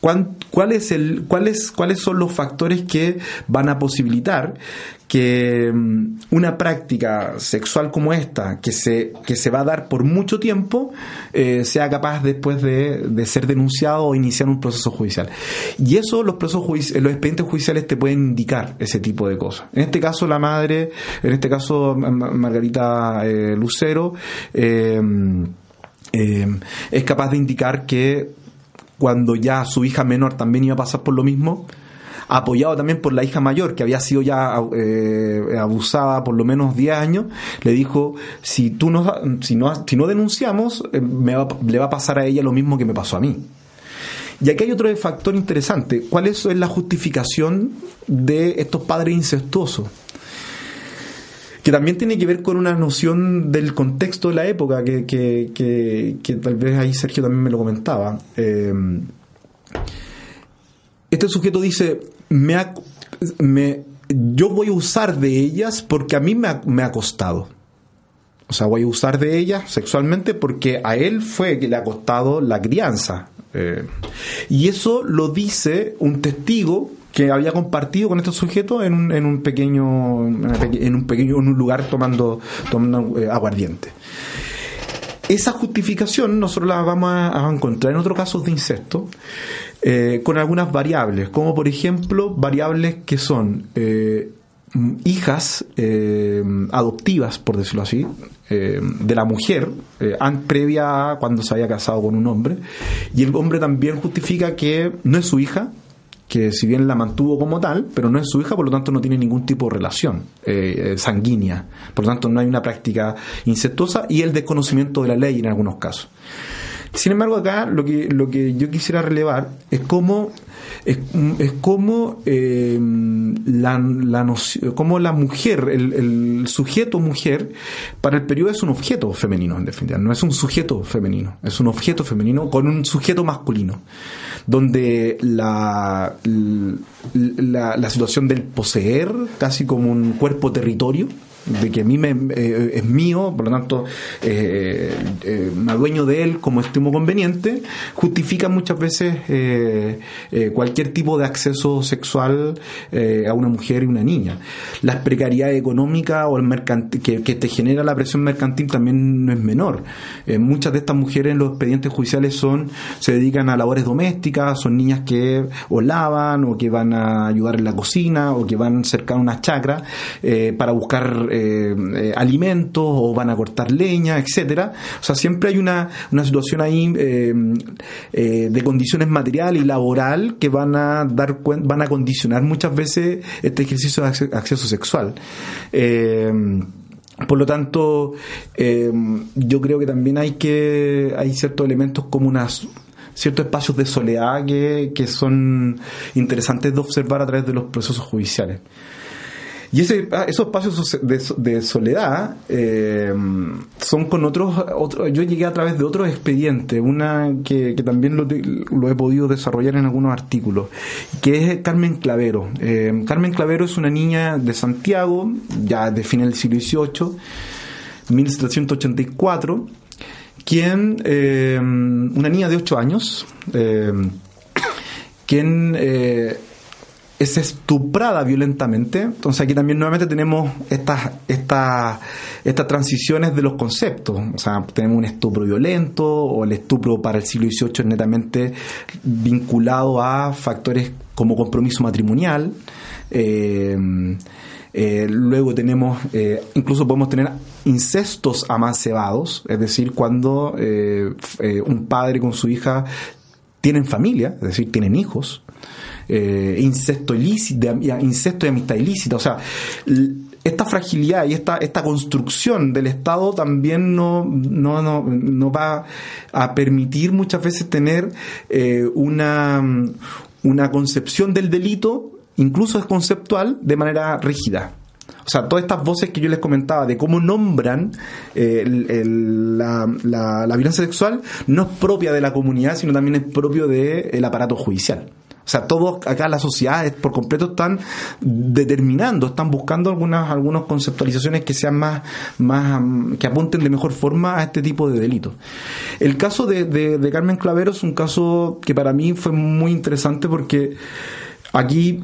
¿Cuál, es el, cuáles, ¿Cuáles son los factores que van a posibilitar que mm, una práctica sexual como esta, que se, que se va a dar por mucho tiempo, eh, sea capaz después de, ser denunciado o iniciar un proceso judicial? Y eso los procesos los expedientes judiciales te pueden indicar ese tipo de cosas. En este caso, la madre, en este caso, Margarita eh, Lucero, eh, es capaz de indicar que cuando ya su hija menor también iba a pasar por lo mismo, apoyado también por la hija mayor, que había sido ya eh, abusada por lo menos 10 años, le dijo, si tú no, si no, si no denunciamos, eh, le va a pasar a ella lo mismo que me pasó a mí. Y aquí hay otro factor interesante. ¿Cuál es la justificación de estos padres incestuosos? Que también tiene que ver con una noción del contexto de la época, que, que, tal vez ahí Sergio también me lo comentaba. Eh, este sujeto dice, me, me, yo voy a usar de ellas porque a mí me ha, me ha costado. O sea, voy a usar de ellas sexualmente porque a él fue que le ha costado la crianza. Eh, y eso lo dice un testigo que había compartido con estos sujetos en un, en un pequeño en un pequeño en un lugar tomando tomando eh, aguardiente. Esa justificación nosotros la vamos a, encontrar en otros casos de incesto eh, con algunas variables como por ejemplo variables que son eh, hijas adoptivas por decirlo así de la mujer previa a cuando se había casado con un hombre y el hombre también justifica que no es su hija que si bien la mantuvo como tal, pero no es su hija, por lo tanto no tiene ningún tipo de relación eh, eh, sanguínea. Por lo tanto no hay una práctica incestuosa y el desconocimiento de la ley en algunos casos. Sin embargo, acá lo que, lo que yo quisiera relevar es cómo es, como eh, la, la la mujer, el, el, sujeto mujer, para el periodo es un objeto femenino, en definitiva. No es un sujeto femenino, es un objeto femenino con un sujeto masculino donde la, la, situación del poseer, casi como un cuerpo territorio, de que a mí me, eh, es mío, por lo tanto eh, eh, me adueño de él como estimo conveniente, justifica muchas veces cualquier tipo de acceso sexual a una mujer y una niña. La precariedad económica o el mercantil, que, te genera la presión mercantil también no es menor. muchas de estas mujeres en los expedientes judiciales son se dedican a labores domésticas, son niñas que o lavan o que van a ayudar en la cocina o que van cerca de una chacra para buscar eh, eh, alimentos o van a cortar leña, etcétera. O sea, siempre hay una, una situación ahí eh, de condiciones material y laboral que van a dar van a condicionar muchas veces este ejercicio de acceso sexual. Por lo tanto, yo creo que también hay que hay ciertos elementos como unas ciertos espacios de soledad que, que son interesantes de observar a través de los procesos judiciales. Y ese, ah, esos espacios de, soledad eh, son con otros, yo llegué a través de otros expedientes, una que, también lo, he podido desarrollar en algunos artículos, que es Carmen Clavero. Eh, Carmen Clavero es una niña de Santiago, ya de fin del siglo XVIII, 1784, quien, eh, una niña de 8 años, quien es estuprada violentamente. Entonces aquí también nuevamente tenemos estas, estas, estas transiciones de los conceptos. O sea, tenemos un estupro violento o el estupro para el siglo XVIII es netamente vinculado a factores como compromiso matrimonial. Eh, eh, luego tenemos, eh, incluso podemos tener incestos amancebados, es decir, cuando un padre con su hija tienen familia, es decir, tienen hijos eh, incesto incesto y amistad ilícita. O sea, esta fragilidad y esta, esta construcción del Estado también no, no, no, va a permitir muchas veces tener eh, una, una concepción del delito, incluso es conceptual, de manera rígida. O sea, todas estas voces que yo les comentaba de cómo nombran eh, la, la, violencia sexual no es propia de la comunidad, sino también es propio del aparato judicial. O sea, todos acá las sociedades por completo están determinando, están buscando algunas, algunas conceptualizaciones que sean más, más, que apunten de mejor forma a este tipo de delitos. El caso de, de, Carmen Clavero es un caso que para mí fue muy interesante porque aquí,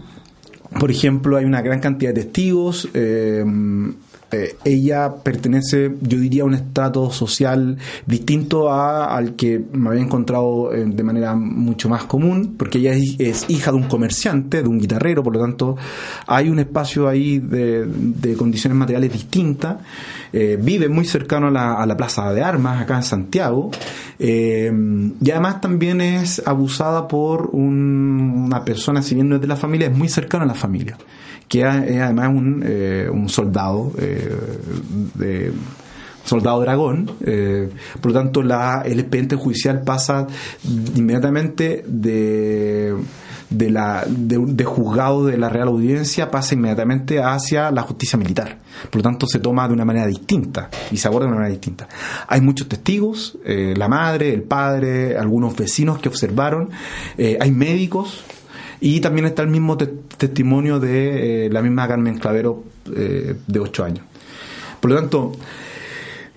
por ejemplo, hay una gran cantidad de testigos, eh, eh, ella pertenece, yo diría, a un estrato social distinto a, al que me había encontrado eh, de manera mucho más común, porque ella es, hija de un comerciante, de un guitarrero, por lo tanto hay un espacio ahí de, condiciones materiales distintas. Eh, vive muy cercano a la, a la, Plaza de Armas, acá en Santiago, y además también es abusada por una persona, si bien no es de la familia, es muy cercano a la familia que es además un, eh, un soldado eh, de soldado dragón, eh, por lo tanto la, el expediente judicial pasa inmediatamente de de, la, de, juzgado de la Real Audiencia pasa inmediatamente hacia la justicia militar. Por lo tanto, se toma de una manera distinta y se aborda de una manera distinta. Hay muchos testigos, la madre, el padre, algunos vecinos que observaron, hay médicos y también está el mismo testimonio de eh, la misma Carmen Clavero eh, de 8 años. Por lo tanto,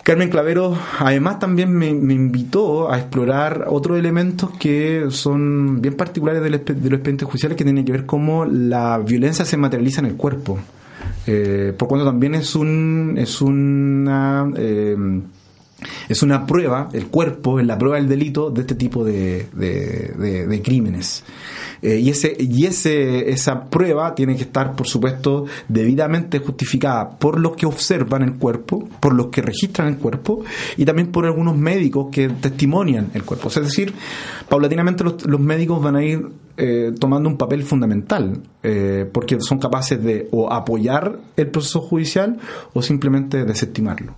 Carmen Clavero además también me, invitó a explorar otros elementos que son bien particulares de los expedientes judiciales que tienen que ver cómo la violencia se materializa en el cuerpo. Eh, por cuanto también es un es una es una prueba, el cuerpo es la prueba del delito de este tipo de, de crímenes. Eh, y ese, y ese, esa prueba tiene que estar, por supuesto, debidamente justificada por los que observan el cuerpo, por los que registran el cuerpo y también por algunos médicos que testimonian el cuerpo. Es decir, paulatinamente los, los médicos van a ir eh, tomando un papel fundamental, eh, porque son capaces de o apoyar el proceso judicial o simplemente desestimarlo.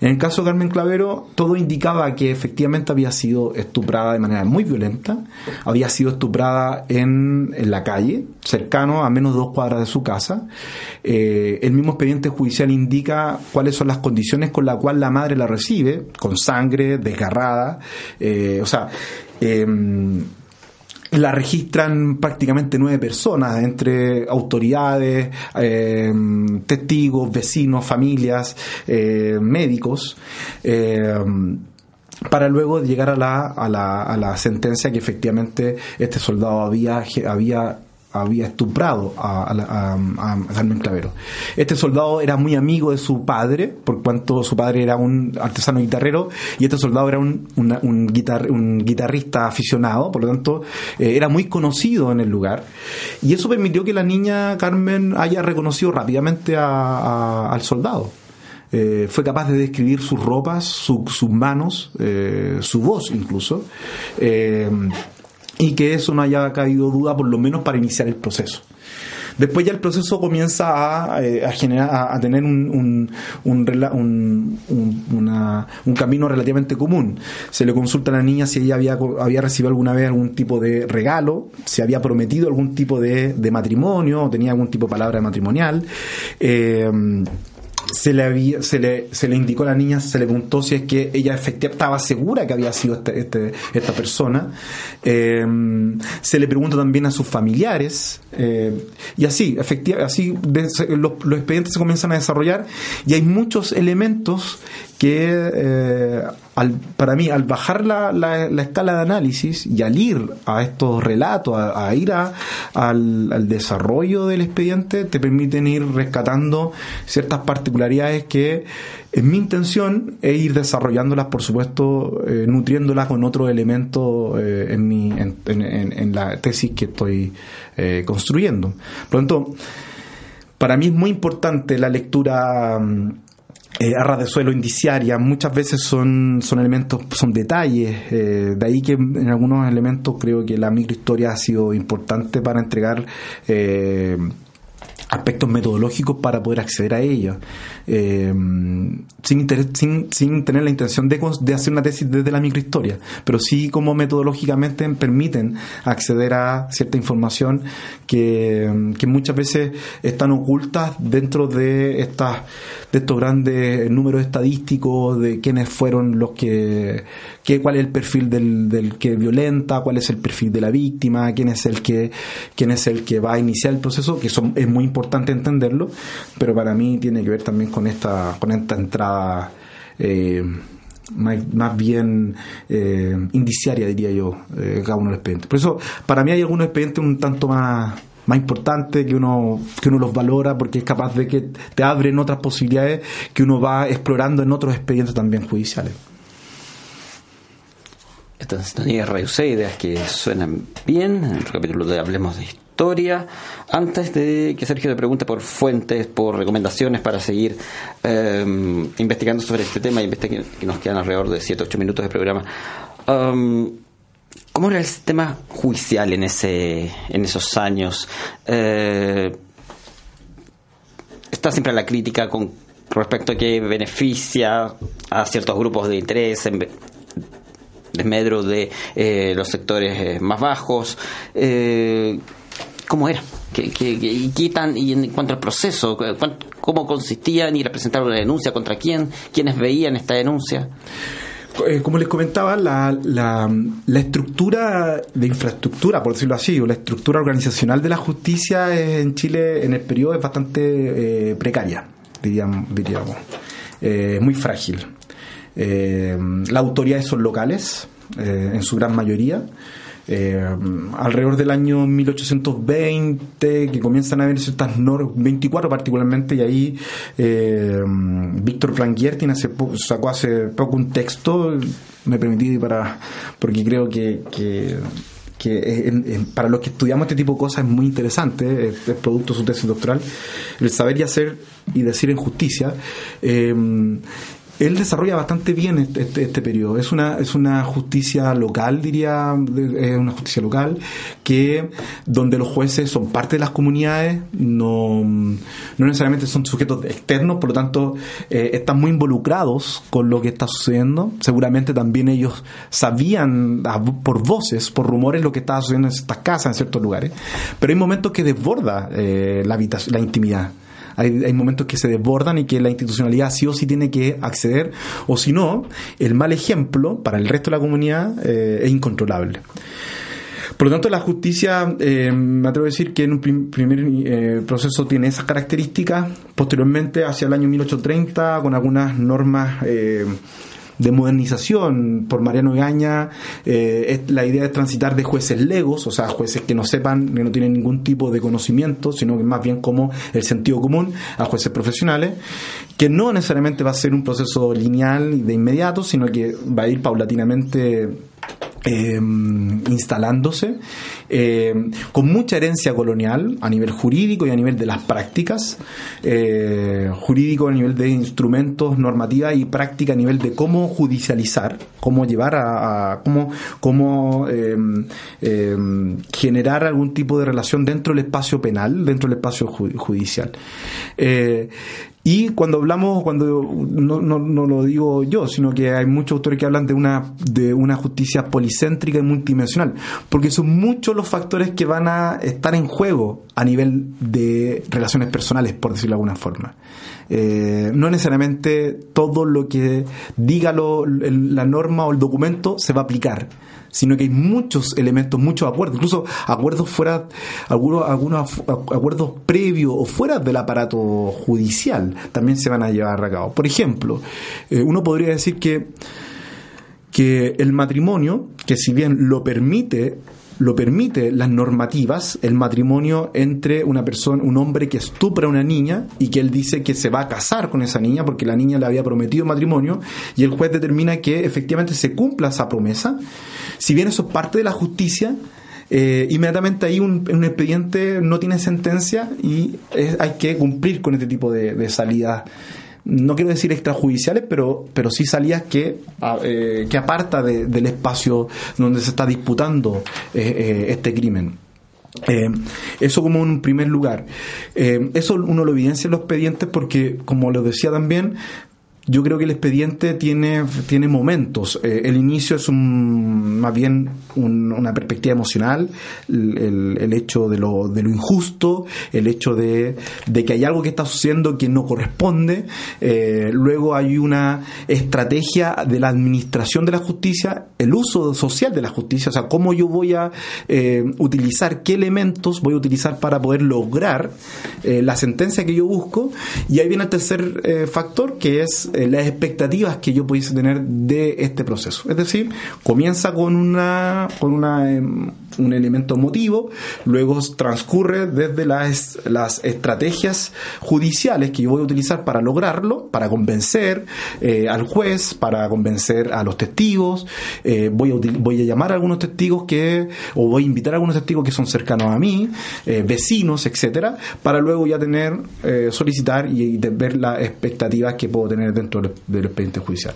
En el caso de Carmen Clavero, todo indicaba que efectivamente había sido estuprada de manera muy violenta, había sido estuprada en, la calle, cercano a menos de dos cuadras de su casa. Eh, el mismo expediente judicial indica cuáles son las condiciones con las cuales la madre la recibe, con sangre, desgarrada, o sea, la registran prácticamente nueve personas, entre autoridades, eh, testigos, vecinos, familias, eh, médicos. Eh, para luego llegar a la, a, la, a la sentencia que efectivamente este soldado había, había había estuprado a, Carmen Clavero. Este soldado era muy amigo de su padre, por cuanto su padre era un artesano guitarrero y este soldado era un, guitarrista aficionado, por lo tanto eh, era muy conocido en el lugar. Y eso permitió que la niña Carmen haya reconocido rápidamente al soldado. Eh, fue capaz de describir sus ropas, sus manos, eh, su voz incluso y que eso no haya caído duda por lo menos para iniciar el proceso. Después ya el proceso comienza a, eh, generar, a, tener un, un, camino relativamente común. Se le consulta a la niña si ella había, había recibido alguna vez algún tipo de regalo, si había prometido algún tipo de, de matrimonio o tenía algún tipo de palabra matrimonial. Eh, se le, había, se, le, se le indicó a la niña, se le preguntó si es que ella efectivamente estaba segura que había sido este, este, esta persona. Eh, se le pregunta también a sus familiares. Eh, y así, efectivamente, así los, los, expedientes se comienzan a desarrollar y hay muchos elementos que eh, para mí, al bajar la, la, escala de análisis y al ir a estos relatos, a, ir al, desarrollo del expediente, te permiten ir rescatando ciertas particularidades que es mi intención es ir desarrollándolas, por supuesto, eh, nutriéndolas con otros elementos eh, en, mi, en, en, la tesis que estoy construyendo. Por lo tanto, para mí es muy importante la lectura eh, arras de suelo indiciaria, muchas veces son, son elementos, son detalles, eh, de ahí que en algunos elementos creo que la microhistoria ha sido importante para entregar eh, aspectos metodológicos para poder acceder a ella, eh, sin, sin, sin, tener la intención de, de, hacer una tesis desde la microhistoria, pero sí como metodológicamente permiten acceder a cierta información que, que muchas veces están ocultas dentro de estas de estos grandes números estadísticos de quiénes fueron los que, que cuál es el perfil del, del que violenta, cuál es el perfil de la víctima, quién es el que quién es el que va a iniciar el proceso, que son, es muy importante entenderlo, pero para mí tiene que ver también con esta, con esta entrada eh, más, bien eh, indiciaria, diría yo, eh, cada uno de los expedientes. Por eso, para mí hay algunos expedientes un tanto más más importantes que uno que uno los valora porque es capaz de que te abren otras posibilidades que uno va explorando en otros expedientes también judiciales. Estas sintonía ideas que suenan bien. En el capítulo de Hablemos de historia. Antes de que Sergio te pregunte por fuentes, por recomendaciones para seguir eh, investigando sobre este tema, y que nos quedan alrededor de 7-8 minutos de programa. Um, ¿Cómo era el sistema judicial en ese en esos años? Eh, está siempre la crítica con respecto a que beneficia a ciertos grupos de interés en desmedro de eh, los sectores más bajos. Eh, cómo era, ¿Qué, y qué tan, y en cuanto al proceso, cómo consistía en ir a presentar una denuncia contra quién, quiénes veían esta denuncia. Eh, como les comentaba, la, la, estructura de infraestructura, por decirlo así, o la estructura organizacional de la justicia en Chile en el periodo es bastante eh, precaria, diríamos, diríamos eh, muy frágil. Las autoridades son locales, en su gran mayoría. Eh, alrededor del año 1820 que comienzan a haber ciertas normas, 24 particularmente, y ahí eh, Víctor hace sacó hace poco un texto, me permití para, porque creo que, que para los que estudiamos este tipo de cosas es muy interesante, es, producto de su tesis doctoral, el saber y hacer y decir en justicia. Eh, él desarrolla bastante bien este, este, este, periodo. Es una, es una justicia local, diría, es una justicia local, que donde los jueces son parte de las comunidades, no, no necesariamente son sujetos externos, por lo tanto, eh, están muy involucrados con lo que está sucediendo. Seguramente también ellos sabían por voces, por rumores, lo que estaba sucediendo en estas casas, en ciertos lugares. Pero hay momentos que desborda eh, la, la intimidad hay, momentos que se desbordan y que la institucionalidad sí o sí tiene que acceder, o si no, el mal ejemplo para el resto de la comunidad eh, es incontrolable. Por lo tanto, la justicia, eh, me atrevo a decir que en un primer eh, proceso tiene esas características. Posteriormente, hacia el año 1830, con algunas normas de modernización por Mariano Gaña, la idea de transitar de jueces legos, o sea, jueces que no sepan, que no tienen ningún tipo de conocimiento, sino que más bien como el sentido común, a jueces profesionales, que no necesariamente va a ser un proceso lineal de inmediato, sino que va a ir paulatinamente eh, instalándose, eh, con mucha herencia colonial a nivel jurídico y a nivel de las prácticas, eh, jurídico a nivel de instrumentos, normativa y práctica a nivel de cómo judicializar, cómo llevar a, cómo, cómo em, em, generar algún tipo de relación dentro del espacio penal, dentro del espacio judicial. Eh, y cuando hablamos, cuando no, no, no, lo digo yo, sino que hay muchos autores que hablan de una, de una justicia policéntrica y multidimensional, porque son muchos los factores que van a estar en juego a nivel de relaciones personales, por decirlo de alguna forma. Eh, no necesariamente todo lo que diga lo, la norma o el documento se va a aplicar sino que hay muchos elementos, muchos acuerdos, incluso acuerdos fuera, algunos, algunos acuerdos previos o fuera del aparato judicial también se van a llevar a cabo. Por ejemplo, eh, uno podría decir que, que el matrimonio, que si bien lo permite lo permite las normativas el matrimonio entre una persona, un hombre que estupra a una niña y que él dice que se va a casar con esa niña porque la niña le había prometido matrimonio y el juez determina que efectivamente se cumpla esa promesa. Si bien eso es parte de la justicia, eh, inmediatamente ahí un, expediente no tiene sentencia y hay que cumplir con este tipo de, de salidas no quiero decir extrajudiciales, pero, pero sí salidas que, eh, que aparta del espacio donde se está disputando eh, eh, este crimen. eso como un primer lugar. eso uno lo evidencia en los expedientes porque, como lo decía también, yo creo que el expediente tiene, tiene momentos. Eh, el inicio es un, más bien una perspectiva emocional, el, el, hecho de lo, de lo injusto, el hecho de, de, que hay algo que está sucediendo que no corresponde. Eh, luego hay una estrategia de la administración de la justicia, el uso social de la justicia, o sea, cómo yo voy a eh, utilizar, qué elementos voy a utilizar para poder lograr la sentencia que yo busco. Y ahí viene el tercer factor, que es eh, las expectativas que yo pudiese tener de este proceso. Es decir, comienza con una, con una, em, un elemento motivo, luego transcurre desde las, las estrategias judiciales que yo voy a utilizar para lograrlo, para convencer eh, al juez, para convencer a los testigos, eh, voy, a, voy a llamar a algunos testigos que, o voy a invitar a algunos testigos que son cercanos a mí, vecinos, etcétera, para luego ya tener, solicitar y, y ver las expectativas que puedo tener dentro del, expediente judicial.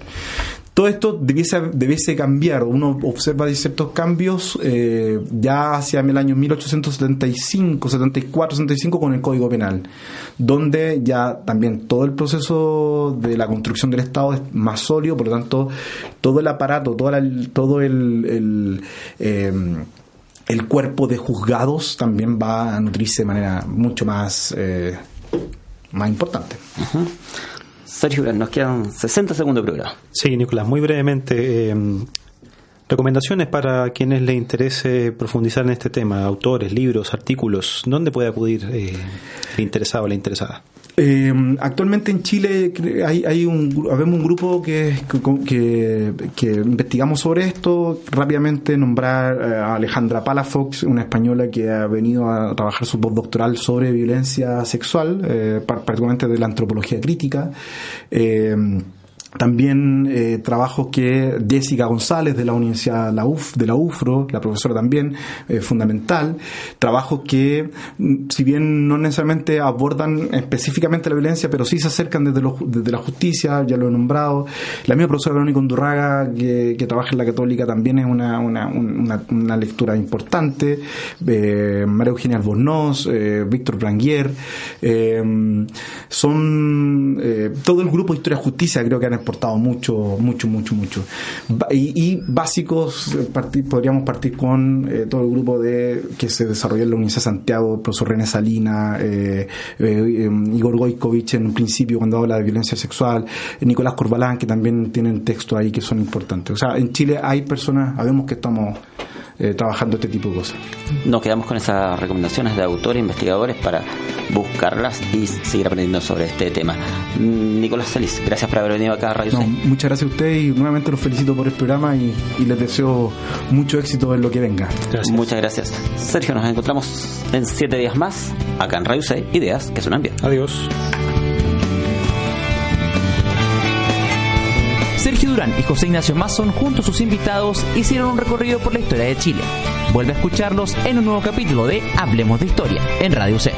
Todo esto debiese, debiese cambiar, uno observa ciertos cambios eh, ya hacia el año 1875, 74, 75 con el Código Penal, donde ya también todo el proceso de la construcción del Estado es más sólido, por lo tanto, todo el aparato, todo todo el, eh, el, cuerpo de juzgados también va a nutrirse de manera mucho más, eh, más importante. Sergio, nos quedan 60 segundos de programa. Sí, Nicolás, muy brevemente. Eh, recomendaciones para quienes les interese profundizar en este tema, autores, libros, artículos, ¿dónde puede acudir eh, el interesado o la interesada? Eh, actualmente en Chile hay, hay un, habemos un grupo que, que, investigamos sobre esto. Rápidamente nombrar a Alejandra Palafox, una española que ha venido a trabajar su postdoctoral sobre violencia sexual, eh, particularmente de la antropología crítica. Eh, también eh, trabajos que Jessica González de la Universidad la UF, de la UFRO, la profesora también, eh, fundamental. Trabajos que, mm, si bien no necesariamente abordan específicamente la violencia, pero sí se acercan desde, desde la justicia, ya lo he nombrado. La misma profesora Verónica Undurraga, que, que trabaja en la Católica, también es una, una, una, lectura importante. Eh, María Eugenia Albornoz, eh, Víctor Branguier. Eh, son todo el grupo de Historia Justicia, creo que han exportado mucho, mucho, mucho, mucho. Y, básicos, eh, podríamos partir con eh, todo el grupo de que se desarrolló en la Universidad de Santiago, el profesor René Salina, eh, em, Igor Goikovich en un principio cuando habla de violencia sexual, Nicolás Corbalán, que también tienen textos ahí que son importantes. O sea, en Chile hay personas, sabemos que estamos eh, trabajando este tipo de cosas. Nos quedamos con esas recomendaciones de autores e investigadores para buscarlas y seguir aprendiendo sobre este tema. Nicolás Celis, gracias por haber venido acá a Radio no, Muchas gracias a usted y nuevamente los felicito por el programa y, y les deseo mucho éxito en lo que venga. Muchas gracias. Sergio, nos encontramos en siete días más acá en Radio C, Ideas que suenan bien. Adiós. Sergio Durán y José Ignacio Mason, junto a sus invitados, hicieron un recorrido por la historia de Chile. Vuelve a escucharlos en un nuevo capítulo de Hablemos de Historia en Radio C.